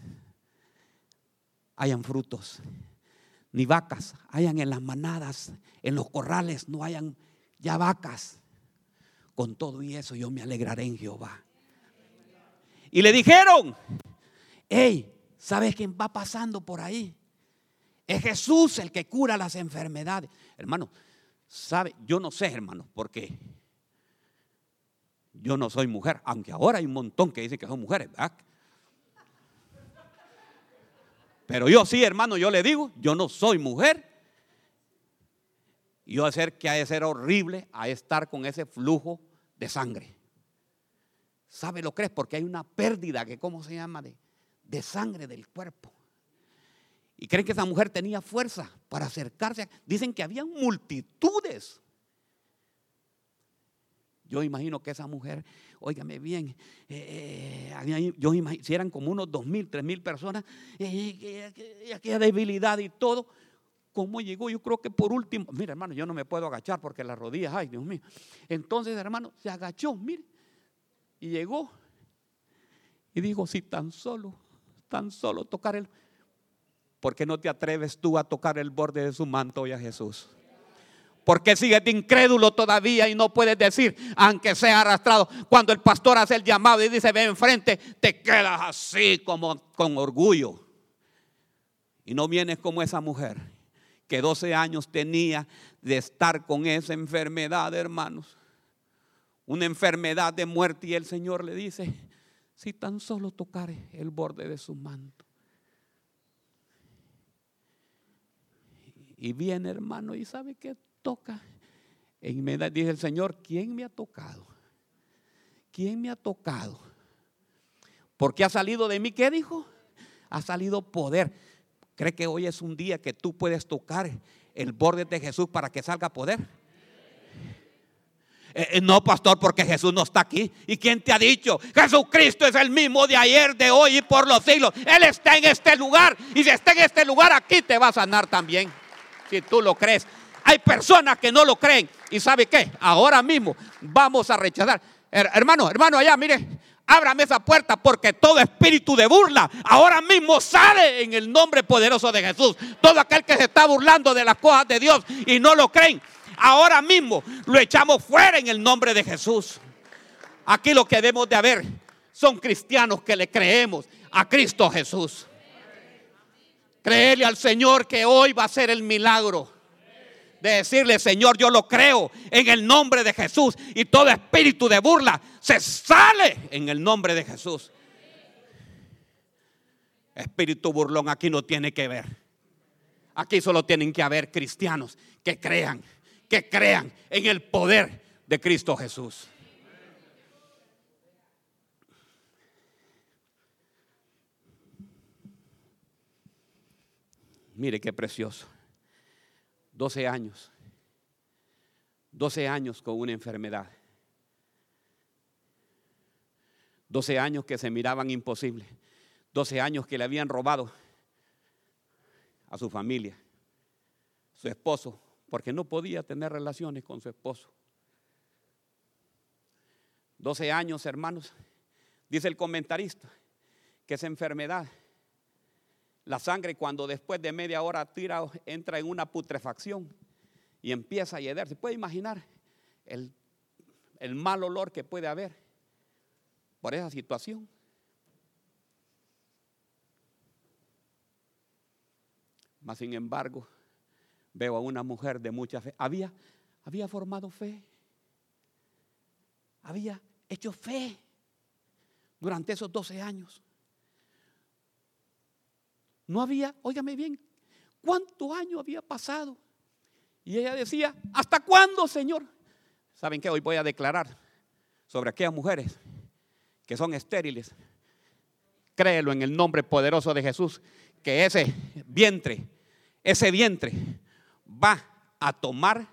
hayan frutos, ni vacas hayan en las manadas, en los corrales no hayan ya vacas. Con todo y eso yo me alegraré en Jehová. Y le dijeron, hey, ¿sabes quién va pasando por ahí? Es Jesús el que cura las enfermedades. Hermano, ¿sabe? Yo no sé, hermano, porque yo no soy mujer, aunque ahora hay un montón que dicen que son mujeres, ¿verdad? Pero yo sí, hermano, yo le digo, yo no soy mujer. Yo a ser que ha de ser horrible a estar con ese flujo de sangre. ¿Sabe lo que es? Porque hay una pérdida que, ¿cómo se llama? De, de sangre del cuerpo. Y creen que esa mujer tenía fuerza para acercarse. Dicen que había multitudes yo imagino que esa mujer, óigame bien, eh, eh, yo imagino, si eran como unos dos mil, tres mil personas, eh, aquella debilidad y todo, ¿cómo llegó? Yo creo que por último, mira hermano, yo no me puedo agachar porque las rodillas, ay Dios mío. Entonces hermano, se agachó, mire, y llegó y dijo, si tan solo, tan solo tocar el... ¿Por qué no te atreves tú a tocar el borde de su manto y a Jesús? ¿Por qué sigues de incrédulo todavía y no puedes decir, aunque sea arrastrado? Cuando el pastor hace el llamado y dice, ven enfrente, te quedas así como con orgullo. Y no vienes como esa mujer que 12 años tenía de estar con esa enfermedad, hermanos. Una enfermedad de muerte y el Señor le dice, si tan solo tocare el borde de su manto. Y viene hermano y sabe que toca. Dice el Señor, ¿quién me ha tocado? ¿Quién me ha tocado? Porque ha salido de mí, ¿qué dijo? Ha salido poder. ¿Cree que hoy es un día que tú puedes tocar el borde de Jesús para que salga poder? Eh, eh, no, pastor, porque Jesús no está aquí. ¿Y quién te ha dicho? Jesucristo es el mismo de ayer, de hoy y por los siglos. Él está en este lugar. Y si está en este lugar, aquí te va a sanar también. Si tú lo crees. Hay personas que no lo creen. ¿Y sabe qué? Ahora mismo vamos a rechazar. hermano, hermano, allá, mire, ábrame esa puerta porque todo espíritu de burla ahora mismo sale en el nombre poderoso de Jesús. Todo aquel que se está burlando de las cosas de Dios y no lo creen, ahora mismo lo echamos fuera en el nombre de Jesús. Aquí lo que debemos de haber son cristianos que le creemos a Cristo Jesús. Creerle al Señor que hoy va a ser el milagro de decirle, Señor, yo lo creo en el nombre de Jesús. Y todo espíritu de burla se sale en el nombre de Jesús. Espíritu burlón aquí no tiene que ver. Aquí solo tienen que haber cristianos que crean, que crean en el poder de Cristo Jesús. Mire qué precioso. 12 años. 12 años con una enfermedad. 12 años que se miraban imposibles. 12 años que le habían robado a su familia, su esposo, porque no podía tener relaciones con su esposo. 12 años, hermanos, dice el comentarista, que esa enfermedad la sangre cuando después de media hora tira, entra en una putrefacción y empieza a hieder. ¿Se puede imaginar el, el mal olor que puede haber por esa situación? Mas sin embargo, veo a una mujer de mucha fe. Había, había formado fe. Había hecho fe durante esos 12 años. No había, óigame bien, ¿cuánto año había pasado? Y ella decía, ¿hasta cuándo, Señor? ¿Saben qué? Hoy voy a declarar sobre aquellas mujeres que son estériles. Créelo en el nombre poderoso de Jesús, que ese vientre, ese vientre va a tomar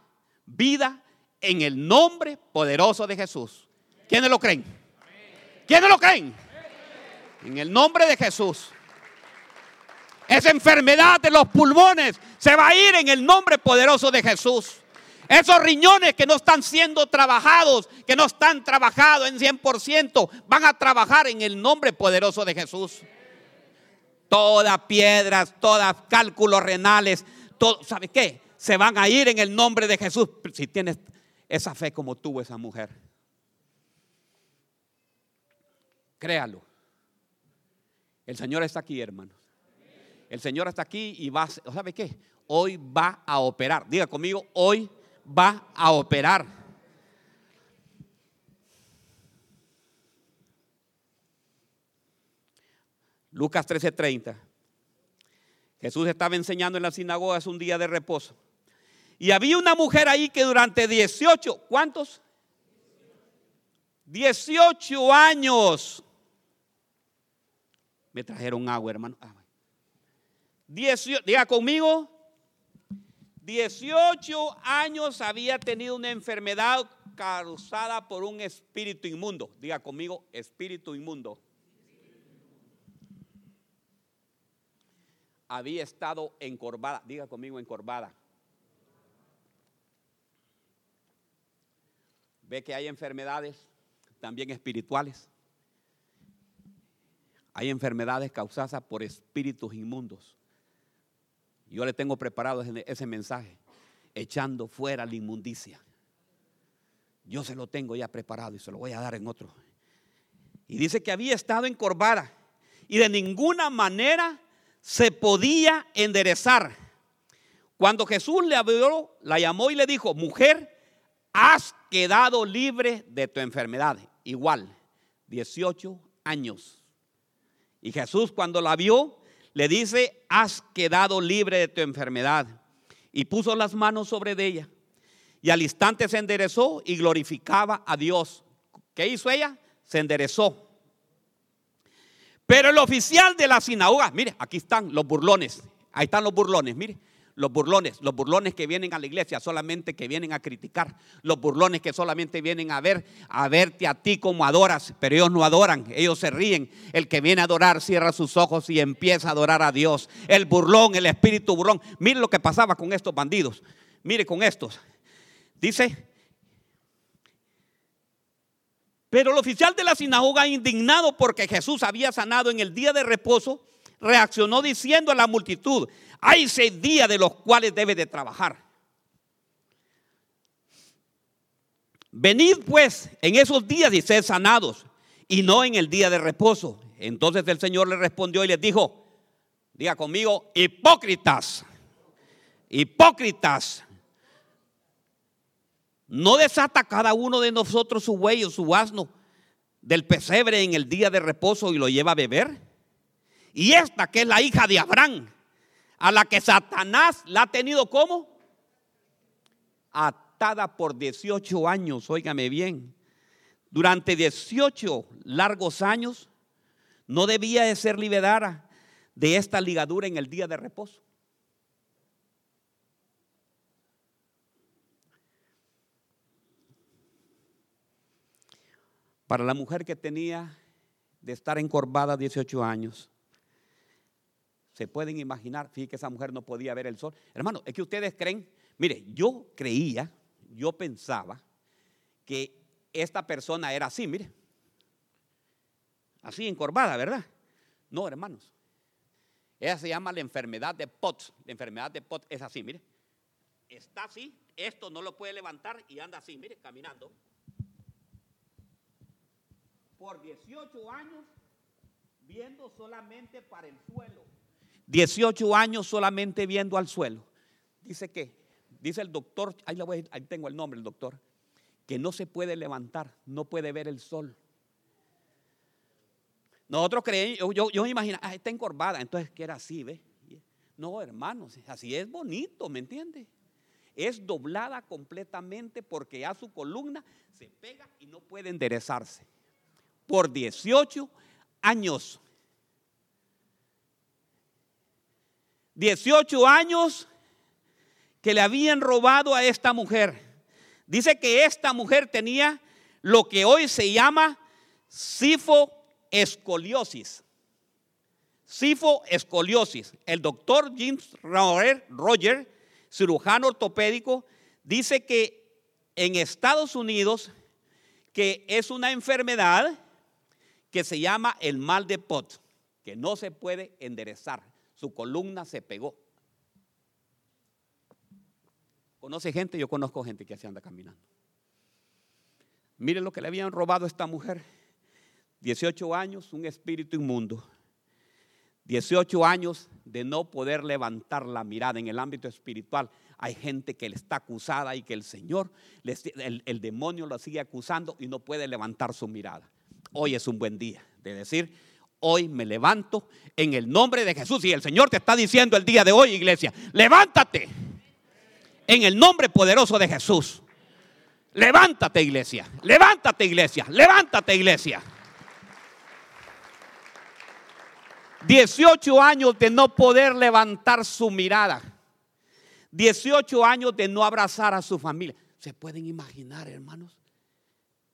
vida en el nombre poderoso de Jesús. ¿Quiénes lo creen? ¿Quiénes lo creen? En el nombre de Jesús. Esa enfermedad de los pulmones se va a ir en el nombre poderoso de Jesús. Esos riñones que no están siendo trabajados, que no están trabajados en 100%, van a trabajar en el nombre poderoso de Jesús. Todas piedras, todas cálculos renales, todo, ¿sabe qué? Se van a ir en el nombre de Jesús si tienes esa fe como tuvo esa mujer. Créalo. El Señor está aquí, hermanos. El Señor está aquí y va, ¿sabe qué? Hoy va a operar. Diga conmigo, hoy va a operar. Lucas 13:30. Jesús estaba enseñando en la sinagoga, es un día de reposo. Y había una mujer ahí que durante 18, ¿cuántos? 18 años. Me trajeron agua, hermano. Ah, diga conmigo, 18 años había tenido una enfermedad causada por un espíritu inmundo. Diga conmigo, espíritu inmundo. Había estado encorvada. Diga conmigo, encorvada. Ve que hay enfermedades también espirituales. Hay enfermedades causadas por espíritus inmundos. Yo le tengo preparado ese, mensaje. echando fuera la inmundicia. Yo se lo tengo ya preparado y se lo voy a dar en otro. Y dice que había estado encorvada y de ninguna manera se podía enderezar. Cuando Jesús le habló, la llamó y le dijo, mujer, has quedado libre de tu enfermedad. Igual, 18 años. Y Jesús cuando la vio, le dice, has quedado libre de tu enfermedad. Y puso las manos sobre ella. Y al instante se enderezó y glorificaba a Dios. ¿Qué hizo ella? Se enderezó. Pero el oficial de la sinagoga, mire, aquí están los burlones. Ahí están los burlones, mire los burlones, los burlones que vienen a la iglesia solamente que vienen a criticar, los burlones que solamente vienen a ver, a verte a ti como adoras, pero ellos no adoran, ellos se ríen. El que viene a adorar cierra sus ojos y empieza a adorar a Dios. El burlón, el espíritu burlón. Mire lo que pasaba con estos bandidos. Mire con estos. Dice, pero el oficial de la sinagoga, indignado porque Jesús había sanado en el día de reposo, reaccionó diciendo a la multitud, hay seis días de los cuales debe de trabajar. Venid pues en esos días y sed sanados, y no en el día de reposo. Entonces el Señor le respondió y les dijo, diga conmigo, hipócritas, hipócritas. No desata cada uno de nosotros su buey o su asno del pesebre en el día de reposo y lo lleva a beber. Y esta que es la hija de Abraham, a la que Satanás la ha tenido como atada por 18 años, óigame bien. Durante 18 largos años no debía de ser liberada de esta ligadura en el día de reposo. Para la mujer que tenía de estar encorvada 18 años, se pueden imaginar, fíjate que esa mujer no podía ver el sol. Hermano, es que ustedes creen, mire, yo creía, yo pensaba que esta persona era así, mire. Así encorvada, ¿verdad? No, hermanos. Ella se llama la enfermedad de Potts. La enfermedad de Potts es así, mire. Está así, esto no lo puede levantar y anda así, mire, caminando. Por 18 años viendo solamente para el suelo. 18 años solamente viendo al suelo. Dice que, dice el doctor, ahí, tengo el nombre, el doctor, que no se puede levantar, no puede ver el sol. Nosotros creemos, yo, yo, me imagino, ah, está encorvada, entonces que era así, ¿ve? No, hermanos, así es bonito, ¿me entiende? Es doblada completamente porque ya su columna se pega y no puede enderezarse. Por 18 años. 18 años que le habían robado a esta mujer. Dice que esta mujer tenía lo que hoy se llama sifoescoliosis. Sifoescoliosis. El doctor James Roger, cirujano ortopédico, dice que en Estados Unidos que es una enfermedad que se llama el mal de Pot, que no se puede enderezar su columna se pegó. ¿Conoce gente? Yo conozco gente que así anda caminando. Miren lo que le habían robado a esta mujer. 18 años, un espíritu inmundo. 18 años de no poder levantar la mirada en el ámbito espiritual. Hay gente que le está acusada y que el Señor, el, demonio lo sigue acusando y no puede levantar su mirada. Hoy es un buen día de decir, hoy me levanto en el nombre de Jesús. Y el Señor te está diciendo el día de hoy, iglesia, levántate en el nombre poderoso de Jesús. Levántate, iglesia. Levántate, iglesia. Levántate, iglesia. 18 años de no poder levantar su mirada. 18 años de no abrazar a su familia. ¿Se pueden imaginar, hermanos?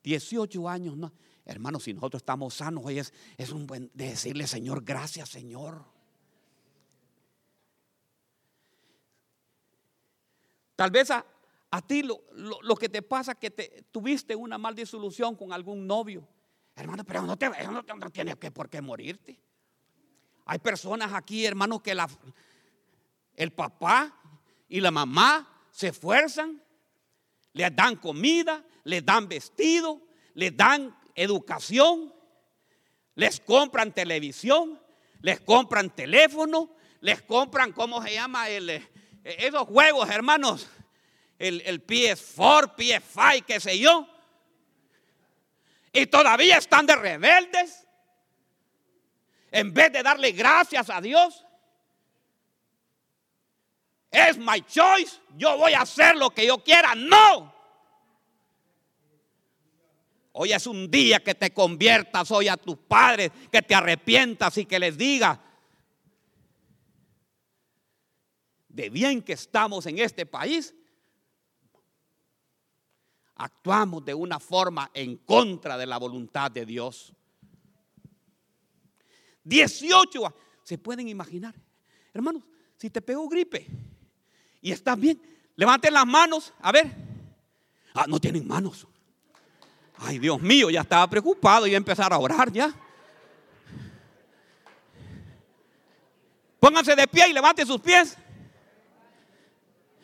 18 años, no. Hermanos, si nosotros estamos sanos, hoy es, es un buen de decirle, Señor, gracias, Señor. Tal vez a, ti lo, que te pasa que te, tuviste una mal disolución con algún novio. Hermano, pero no, te, no, no tienes que por qué morirte. Hay personas aquí, hermanos, que la, el papá y la mamá se esfuerzan, les dan comida, les dan vestido, les dan educación, les compran televisión, les compran teléfono, les compran, ¿cómo se llama? Eh, esos juegos, hermanos, el, el PS4, PS5, qué sé yo. Y todavía están de rebeldes. En vez de darle gracias a Dios. Es my choice. Yo voy a hacer lo que yo quiera. No. Hoy es un día que te conviertas hoy a tus padres, que te arrepientas y que les digas de bien que estamos en este país, actuamos de una forma en contra de la voluntad de Dios. 18, se pueden imaginar. Hermanos, si te pegó gripe y estás bien, levanten las manos, a ver. Ah, no tienen manos. Ay, Dios mío, ya estaba preocupado y empezar a orar ya. Pónganse de pie y levanten sus pies.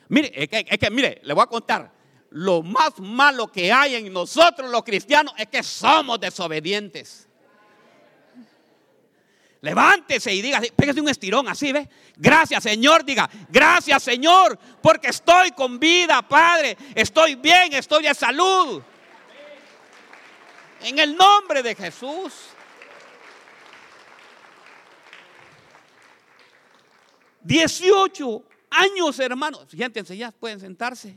Mire, es que, es que, mire, le voy a contar. Lo más malo que hay en nosotros los cristianos es que somos desobedientes. Levántese y diga, pégase un estirón así, ¿ve? Gracias, Señor, diga, gracias, Señor, porque estoy con vida, Padre. Estoy bien, estoy de salud. En el nombre de Jesús. Dieciocho años, hermanos. Siéntense ya, pueden sentarse.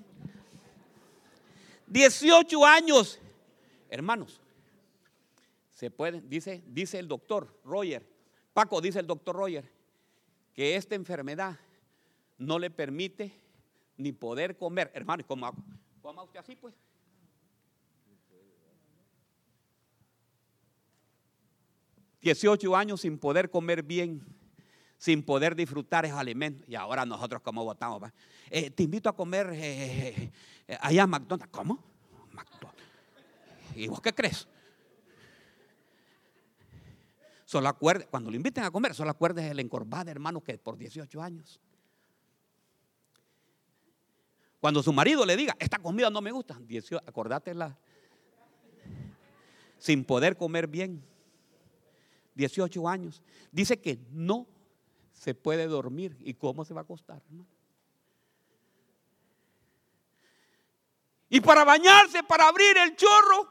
18 años. Hermanos, se puede, dice, dice el doctor Roger, Paco, dice el doctor Roger, que esta enfermedad no le permite ni poder comer. Hermanos, ¿cómo coma usted así pues. 18 años sin poder comer bien sin poder disfrutar esos alimentos. Y ahora nosotros como votamos, eh, te invito a comer eh, eh, allá a McDonald's. ¿Cómo? McDonald's. ¿Y vos qué crees? Solo acuerde, cuando lo inviten a comer, solo acuerdes el encorvado hermano que por 18 años. Cuando su marido le diga, esta comida no me gusta, 18, acordátela. Sin poder comer bien. 18 años. Dice que no se puede dormir. ¿Y cómo se va a acostar, Y para bañarse, para abrir el chorro.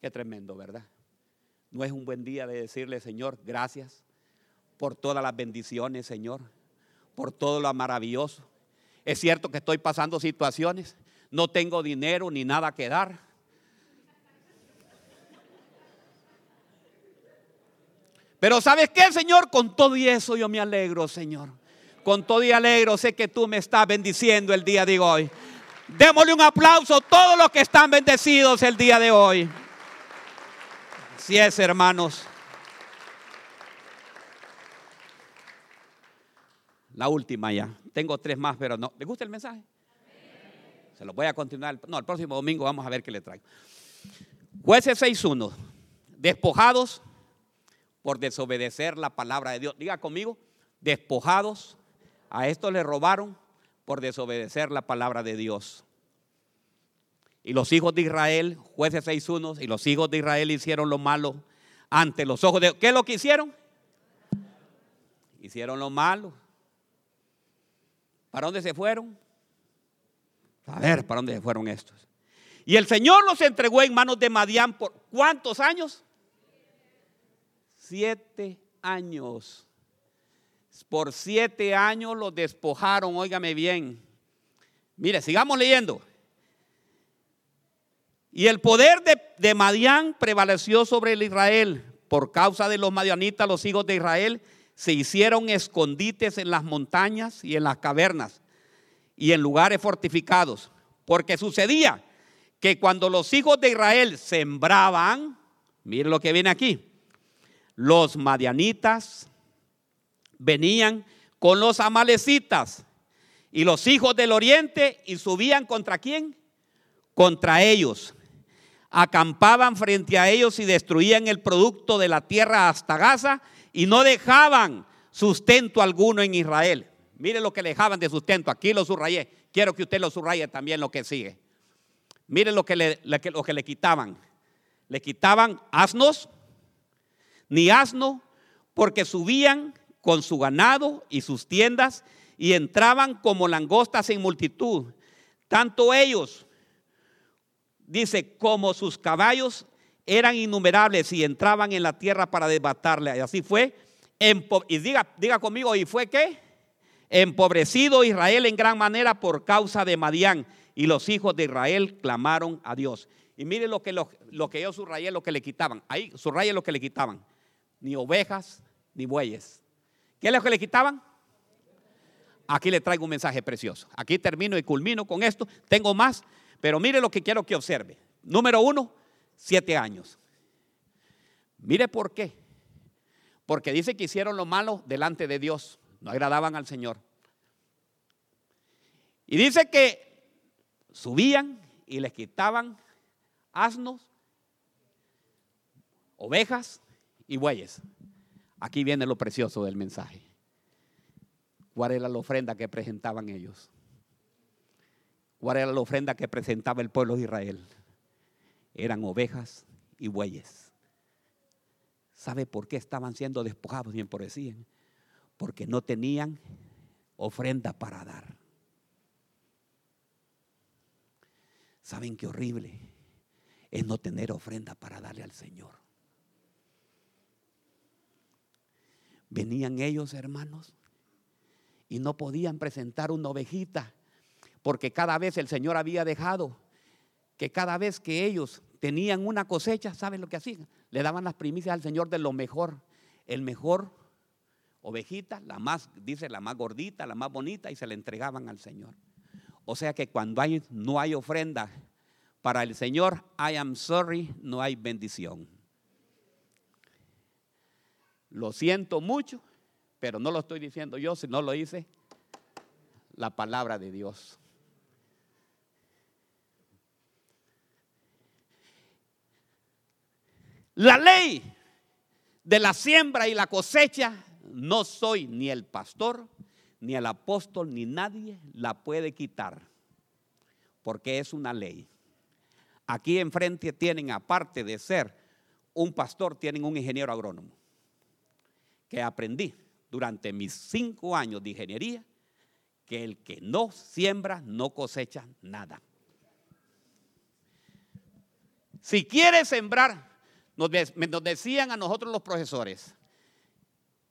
Qué tremendo, ¿verdad? No es un buen día de decirle, Señor, gracias por todas las bendiciones, Señor, por todo lo maravilloso. Es cierto que estoy pasando situaciones, no tengo dinero ni nada que dar. Pero ¿sabes qué, Señor? Con todo y eso yo me alegro, Señor. Con todo y alegro sé que tú me estás bendiciendo el día de hoy. Démosle un aplauso a todos los que están bendecidos el día de hoy. Así es, hermanos. La última ya. Tengo tres más, pero no. ¿Le gusta el mensaje? Se lo voy a continuar. No, el próximo domingo vamos a ver qué le traigo. Jueces 6.1. Despojados por desobedecer la palabra de Dios. Diga conmigo, despojados. A esto le robaron por desobedecer la palabra de Dios. Y los hijos de Israel, jueces 6.1, y los hijos de Israel hicieron lo malo ante los ojos de... ¿Qué es lo que hicieron? Hicieron lo malo. ¿Para dónde se fueron? A ver, ¿para dónde fueron estos? Y el Señor los entregó en manos de Madián por cuántos años? Siete años. Por siete años los despojaron, óigame bien. Mire, sigamos leyendo. Y el poder de, de Madián prevaleció sobre el Israel. Por causa de los madianitas, los hijos de Israel se hicieron escondites en las montañas y en las cavernas y en lugares fortificados. Porque sucedía que cuando los hijos de Israel sembraban, miren lo que viene aquí, los madianitas venían con los amalecitas y los hijos del oriente y subían contra quién? Contra ellos. acampaban frente a ellos y destruían el producto de la tierra hasta Gaza y no dejaban sustento alguno en Israel. Mire lo que le dejaban de sustento. Aquí lo subrayé. Quiero que usted lo subraye también lo que sigue. Mire lo que le, lo que le quitaban. Le quitaban asnos, ni asno, porque subían con su ganado y sus tiendas y entraban como langostas en multitud. Tanto ellos, dice, como sus caballos eran innumerables y entraban en la tierra para desbatarle. Y así fue. Y diga, diga conmigo, ¿y fue qué? Empobrecido Israel en gran manera por causa de Madián. Y los hijos de Israel clamaron a Dios. Y mire lo que, lo, que yo subrayé, lo que le quitaban. Ahí subrayé lo que le quitaban. Ni ovejas, ni bueyes. ¿Qué es lo que le quitaban? Aquí le traigo un mensaje precioso. Aquí termino y culmino con esto. Tengo más, pero mire lo que quiero que observe. Número uno, siete años. Mire por qué. Porque dice que hicieron lo malo delante de Dios. No agradaban al Señor. Y dice que subían y les quitaban asnos, ovejas y bueyes. Aquí viene lo precioso del mensaje. ¿Cuál era la ofrenda que presentaban ellos? ¿Cuál era la ofrenda que presentaba el pueblo de Israel? Eran ovejas y bueyes. ¿Sabe por qué estaban siendo despojados y empobrecían? Porque no tenían ofrenda para dar. ¿Saben qué horrible es no tener ofrenda para darle al Señor? Venían ellos, hermanos, y no podían presentar una ovejita, porque cada vez el Señor había dejado que cada vez que ellos tenían una cosecha, ¿saben lo que hacían? Le daban las primicias al Señor de lo mejor, el mejor ovejita, la más, dice, la más gordita, la más bonita, y se la entregaban al Señor. O sea que cuando hay, no hay ofrenda para el Señor, I am sorry, no hay bendición. Lo siento mucho, pero no lo estoy diciendo yo, sino lo dice la palabra de Dios. La ley de la siembra y la cosecha, no soy ni el pastor, ni el apóstol, ni nadie la puede quitar, porque es una ley. Aquí enfrente tienen, aparte de ser un pastor, tienen un ingeniero agrónomo, que aprendí durante mis cinco años de ingeniería que el que no siembra no cosecha nada. Si quiere sembrar, nos, decían a nosotros los profesores,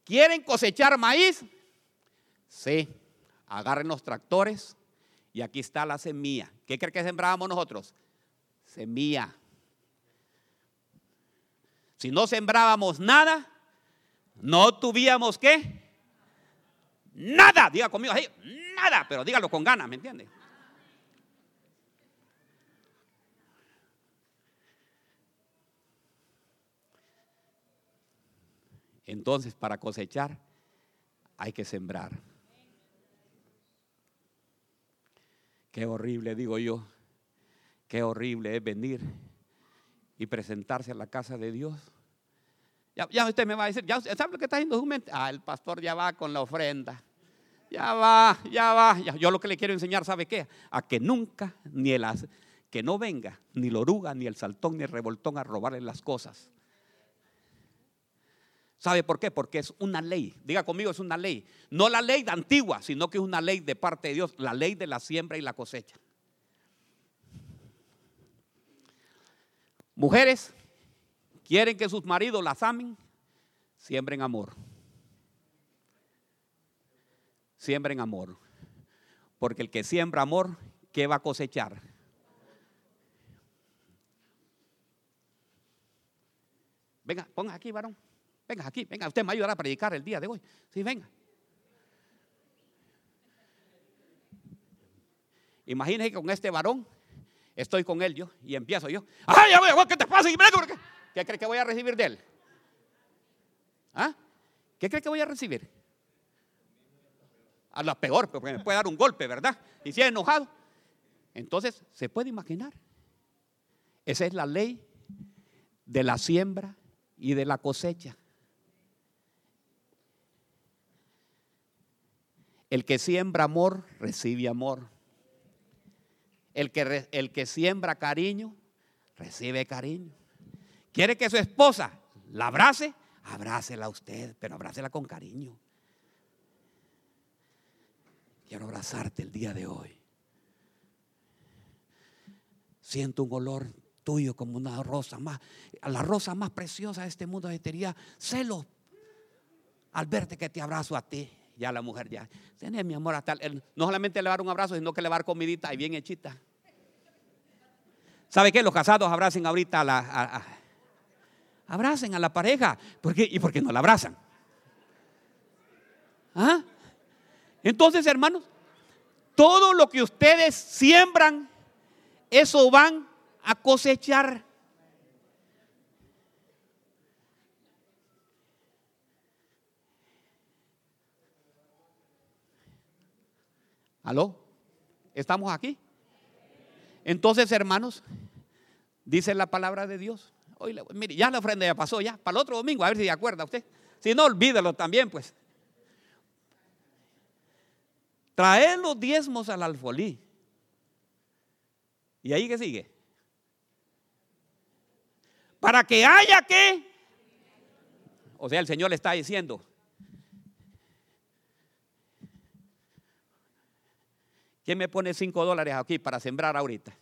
¿quieren cosechar maíz? Sí, agarren los tractores y aquí está la semilla. ¿Qué cree que sembrábamos nosotros? Semilla. Si no sembrábamos nada, no tuvíamos qué? Nada. Diga conmigo nada, pero dígalo con ganas, ¿me entiende? Entonces, para cosechar hay que sembrar. Qué horrible, digo yo. Qué horrible es venir y presentarse a la casa de Dios ya, usted me va a decir, ¿ya, ¿sabe lo que está haciendo? Ah, el pastor ya va con la ofrenda. Ya va, ya va. Yo lo que le quiero enseñar, ¿sabe qué? A que nunca, ni el, que no venga ni el oruga, ni el saltón, ni el revoltón a robarle las cosas. ¿Sabe por qué? Porque es una ley. Diga conmigo, es una ley. No la ley de antigua, sino que es una ley de parte de Dios, la ley de la siembra y la cosecha. Mujeres, quieren que sus maridos las amen, siembren amor. Siembren amor. Porque el que siembra amor, ¿qué va a cosechar? Venga, ponga aquí, varón. Venga aquí, venga, usted me ayudará a predicar el día de hoy. Sí, venga. Imagínese que con este varón estoy con él yo y empiezo yo. ¡Ay, ¿qué te pasa? ¿Qué? ¿Qué cree que voy a recibir de él? ¿Ah? ¿Qué cree que voy a recibir? A lo peor, porque me puede dar un golpe, ¿verdad? Y si es enojado. Entonces, ¿se puede imaginar? Esa es la ley de la siembra y de la cosecha. El que siembra amor, recibe amor. El que, el que siembra cariño, recibe cariño. ¿Quiere que su esposa la abrace? Abrácela a usted, pero abrácela con cariño. Quiero abrazarte el día de hoy. Siento un olor tuyo como una rosa más, la rosa más preciosa de este mundo sería celo al verte que te abrazo a ti. Ya la mujer ya, tiene mi amor hasta no solamente le dar un abrazo, sino que le va a dar comidita y bien hechita. ¿Sabe qué? Los casados abracen ahorita a la abracen a la pareja, ¿por qué? ¿Y por qué no la abrazan? ¿Ah? Entonces, hermanos, todo lo que ustedes siembran, eso van a cosechar. ¿Aló? ¿Estamos aquí? Entonces, hermanos, dice la palabra de Dios. Oye, mire, ya la ofrenda ya pasó, ya. Para el otro domingo, a ver si se acuerda usted. Si no, olvídelo también, pues. Traer los diezmos al alfolí. ¿Y ahí qué sigue? Para que haya que. O sea, el Señor le está diciendo. ¿Quién me pone cinco dólares aquí para sembrar ahorita?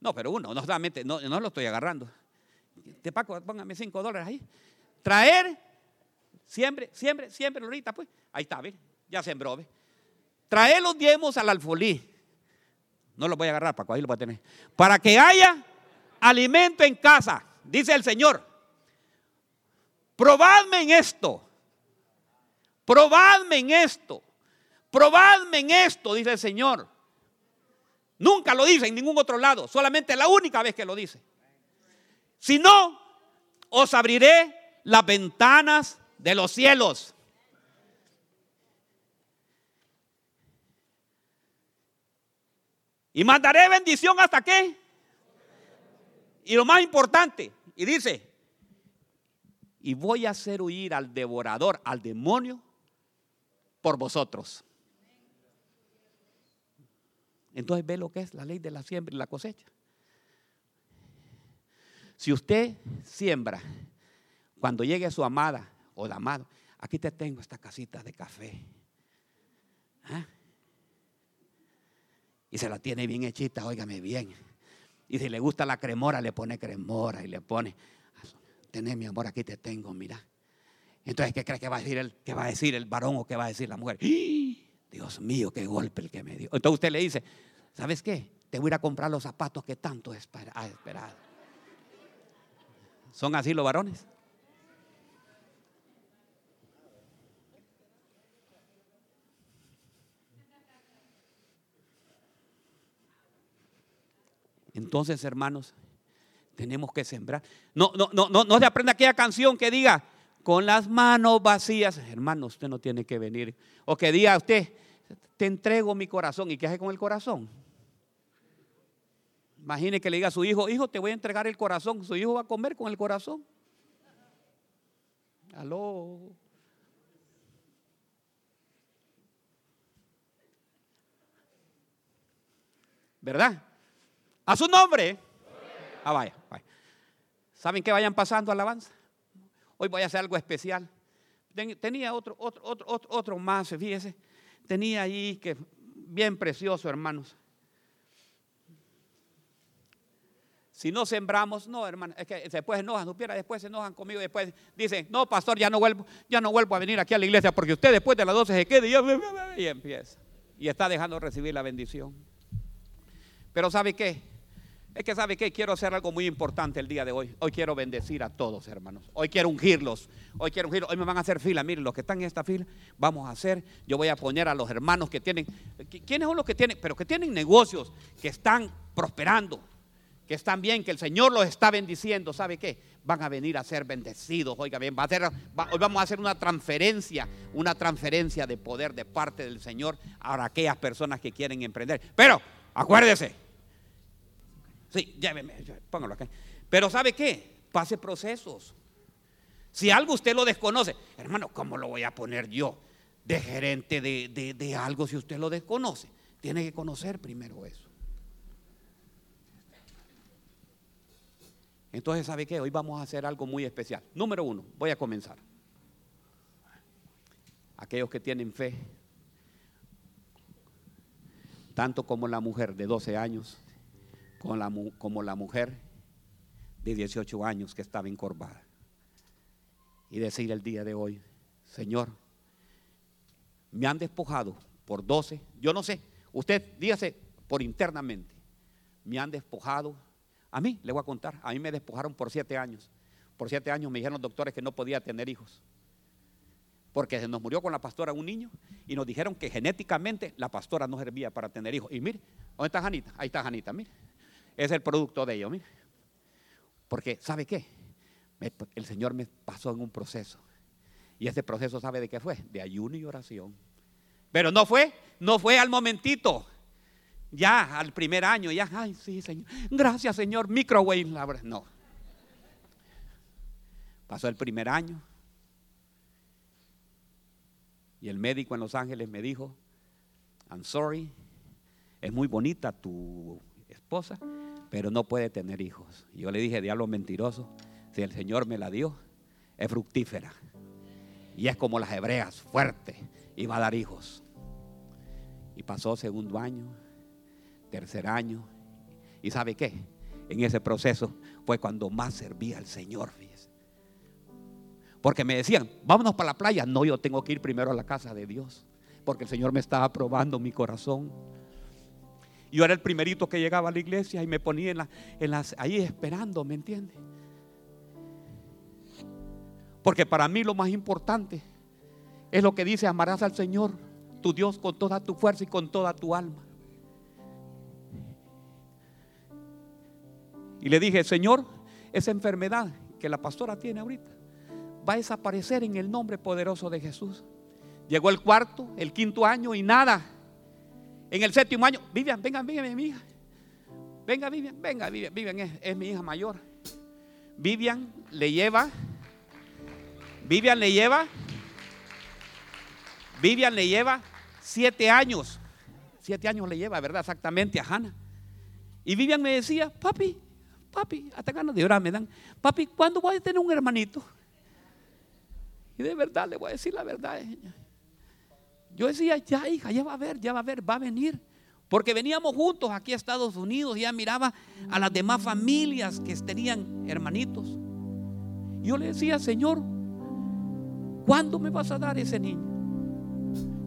No, pero uno, no solamente, no, no lo estoy agarrando. Te Paco, póngame cinco dólares ahí. Traer, siempre, siempre, siempre ahorita, pues. Ahí está, ¿ve? Ya sembró, ¿ve? Traer los diezmos al alfolí. No los voy a agarrar, Paco, ahí lo voy a tener. Para que haya alimento en casa, dice el Señor. Probadme en esto. Probadme en esto. Probadme en esto, dice el Señor. Nunca lo dice en ningún otro lado, solamente la única vez que lo dice. Si no, os abriré las ventanas de los cielos Y mandaré bendición hasta qué. Y lo más importante, y dice, y voy a hacer huir al devorador, al demonio, por vosotros. Entonces ve lo que es la ley de la siembra y la cosecha. Si usted siembra, cuando llegue su amada o de amado, aquí te tengo esta casita de café. ¿Ah? y se la tiene bien hechita, óigame bien. Y si le gusta la cremora, le pone cremora y le pone, tené mi amor, aquí te tengo, mira. Entonces, ¿qué cree que va a decir el, que va a decir el varón o qué va a decir la mujer? ¡Ah! Dios mío, qué golpe el que me dio. Entonces usted le dice, ¿sabes qué? Te voy a ir a comprar los zapatos que tanto has esperado. ¿Son así los varones? Entonces, hermanos, tenemos que sembrar. No, no, no, no, no se aprenda aquella canción que diga, con las manos vacías. Hermano, usted no tiene que venir. O que diga usted, te entrego mi corazón. ¿Y qué hace con el corazón? Imagine que le diga a su hijo, hijo, te voy a entregar el corazón. Su hijo va a comer con el corazón. Aló. ¿Verdad? A su nombre. Ah, vaya, vaya. ¿Saben que vayan pasando alabanza? Hoy voy a hacer algo especial. Tenía otro, otro, otro, otro más, fíjese. Tenía ahí que bien precioso, hermanos. Si no sembramos, no, hermano, es que después se enojan, supiera, después se enojan conmigo, después dicen, no, pastor, ya no vuelvo, ya no vuelvo a venir aquí a la iglesia porque usted después de las 12 se quede y empieza. Y está dejando recibir la bendición. Pero ¿sabe qué? Es que sabe que quiero hacer algo muy importante el día de hoy. Hoy quiero bendecir a todos, hermanos. Hoy quiero ungirlos. Hoy quiero ungirlos. Hoy me van a hacer fila. Miren, los que están en esta fila, vamos a hacer. Yo voy a poner a los hermanos que tienen. ¿Quiénes son los que tienen? Pero que tienen negocios, que están prosperando, que están bien, que el Señor los está bendiciendo. ¿Sabe qué? Van a venir a ser bendecidos. Oiga bien, a hoy vamos a hacer una transferencia, una transferencia de poder de parte del Señor a aquellas personas que quieren emprender. Pero, acuérdese Sí, lléveme, póngalo acá. Pero ¿sabe qué? Pase procesos. Si algo usted lo desconoce, hermano, ¿cómo lo voy a poner yo de gerente de, de algo si usted lo desconoce? Tiene que conocer primero eso. Entonces, ¿sabe qué? Hoy vamos a hacer algo muy especial. Número uno, voy a comenzar. Aquellos que tienen fe, tanto como la mujer de 12 años, como la, mujer de 18 años que estaba encorvada. Y decir el día de hoy, Señor, me han despojado por 12, yo no sé, usted dígase por internamente, me han despojado a mí, le voy a contar, a mí me despojaron por siete años. Por siete años me dijeron los doctores que no podía tener hijos. Porque se nos murió con la pastora un niño y nos dijeron que genéticamente la pastora no servía para tener hijos. Y mire, ¿dónde está Janita? Ahí está Janita, mire. Es el producto de ello, mire. Porque, ¿sabe qué? el Señor me pasó en un proceso. Y ese proceso, ¿sabe de qué fue? De ayuno y oración. Pero no fue, no fue al momentito. Ya al primer año, ya, ay, sí, Señor. Gracias, Señor. Microwave. No. Pasó el primer año. Y el médico en Los Ángeles me dijo, I'm sorry, es muy bonita tu esposa, pero no puede tener hijos. Yo le dije, diablo mentiroso, si el Señor me la dio, es fructífera. Y es como las hebreas, fuerte, y va a dar hijos. Y pasó segundo año, tercer año. ¿Y sabe qué? En ese proceso fue cuando más servía al Señor. Porque me decían, vámonos para la playa. No, yo tengo que ir primero a la casa de Dios. Porque el Señor me estaba probando mi corazón. Yo era el primerito que llegaba a la iglesia y me ponía en, en las, ahí esperando, ¿me entiende? Porque para mí lo más importante es lo que dice, amarás al Señor, tu Dios, con toda tu fuerza y con toda tu alma. Y le dije, Señor, esa enfermedad que la pastora tiene ahorita va a desaparecer en el nombre poderoso de Jesús. Llegó el cuarto, el quinto año y nada. En el séptimo año, Vivian, venga, venga, mi hija. Venga, Vivian, venga, Vivian, Vivian es, es mi hija mayor. Vivian le lleva, Vivian le lleva, Vivian le lleva siete años. Siete años le lleva, ¿verdad? Exactamente a Hannah. Y Vivian me decía, papi, papi, hasta ganas de llorar me dan, papi, ¿cuándo voy a tener un hermanito? Y de verdad le voy a decir la verdad. Yo decía, ya hija, ya va a ver, ya va a ver, va a venir. Porque veníamos juntos aquí a Estados Unidos, ya miraba a las demás familias que tenían hermanitos. Yo le decía, Señor, ¿cuándo me vas a dar ese niño?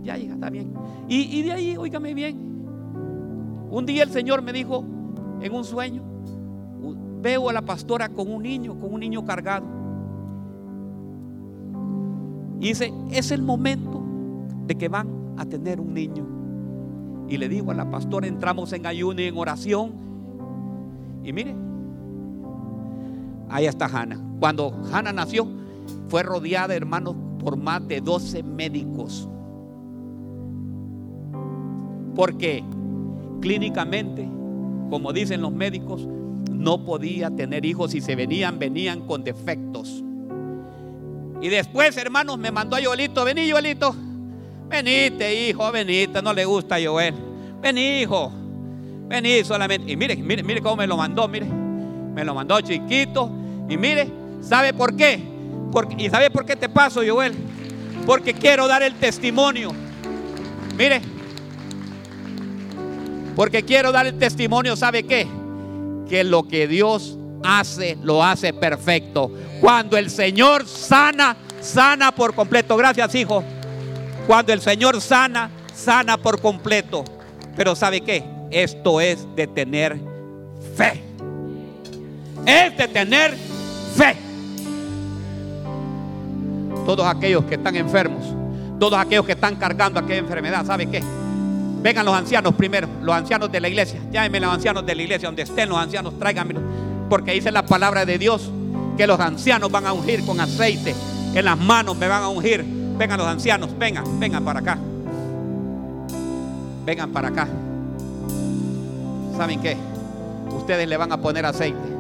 Ya, hija, está bien. Y, y de ahí, óigame bien. Un día el Señor me dijo en un sueño, veo a la pastora con un niño, con un niño cargado. Y dice, es el momento de que van a tener un niño. Y le digo a la pastora, entramos en ayuno y en oración. Y mire, ahí está Hannah. Cuando Hannah nació, fue rodeada, hermanos, por más de 12 médicos. Porque clínicamente, como dicen los médicos, no podía tener hijos y se venían, venían con defectos. Y después, hermanos, me mandó a Joelito, vení Joelito, venite hijo, venite, no le gusta Joel, vení hijo, vení solamente. Y mire, mire, mire cómo me lo mandó, mire, me lo mandó chiquito. Y mire, ¿sabe por qué? Porque, ¿Y sabe por qué te paso, Joel? Porque quiero dar el testimonio. Mire, porque quiero dar el testimonio, ¿sabe qué? que lo que Dios hace, lo hace perfecto. Cuando el Señor sana, sana por completo. Gracias, hijo. Cuando el Señor sana, sana por completo. Pero ¿sabe qué? Esto es de tener fe. Es de tener fe. Todos aquellos que están enfermos, todos aquellos que están cargando aquella enfermedad, ¿sabe qué? Vengan los ancianos primero, los ancianos de la iglesia. Llámenme los ancianos de la iglesia, donde estén los ancianos, tráiganme. Porque dice la palabra de Dios que los ancianos van a ungir con aceite. En las manos me van a ungir. Vengan los ancianos, vengan, vengan para acá. Vengan para acá. ¿Saben qué? ustedes le van a poner aceite.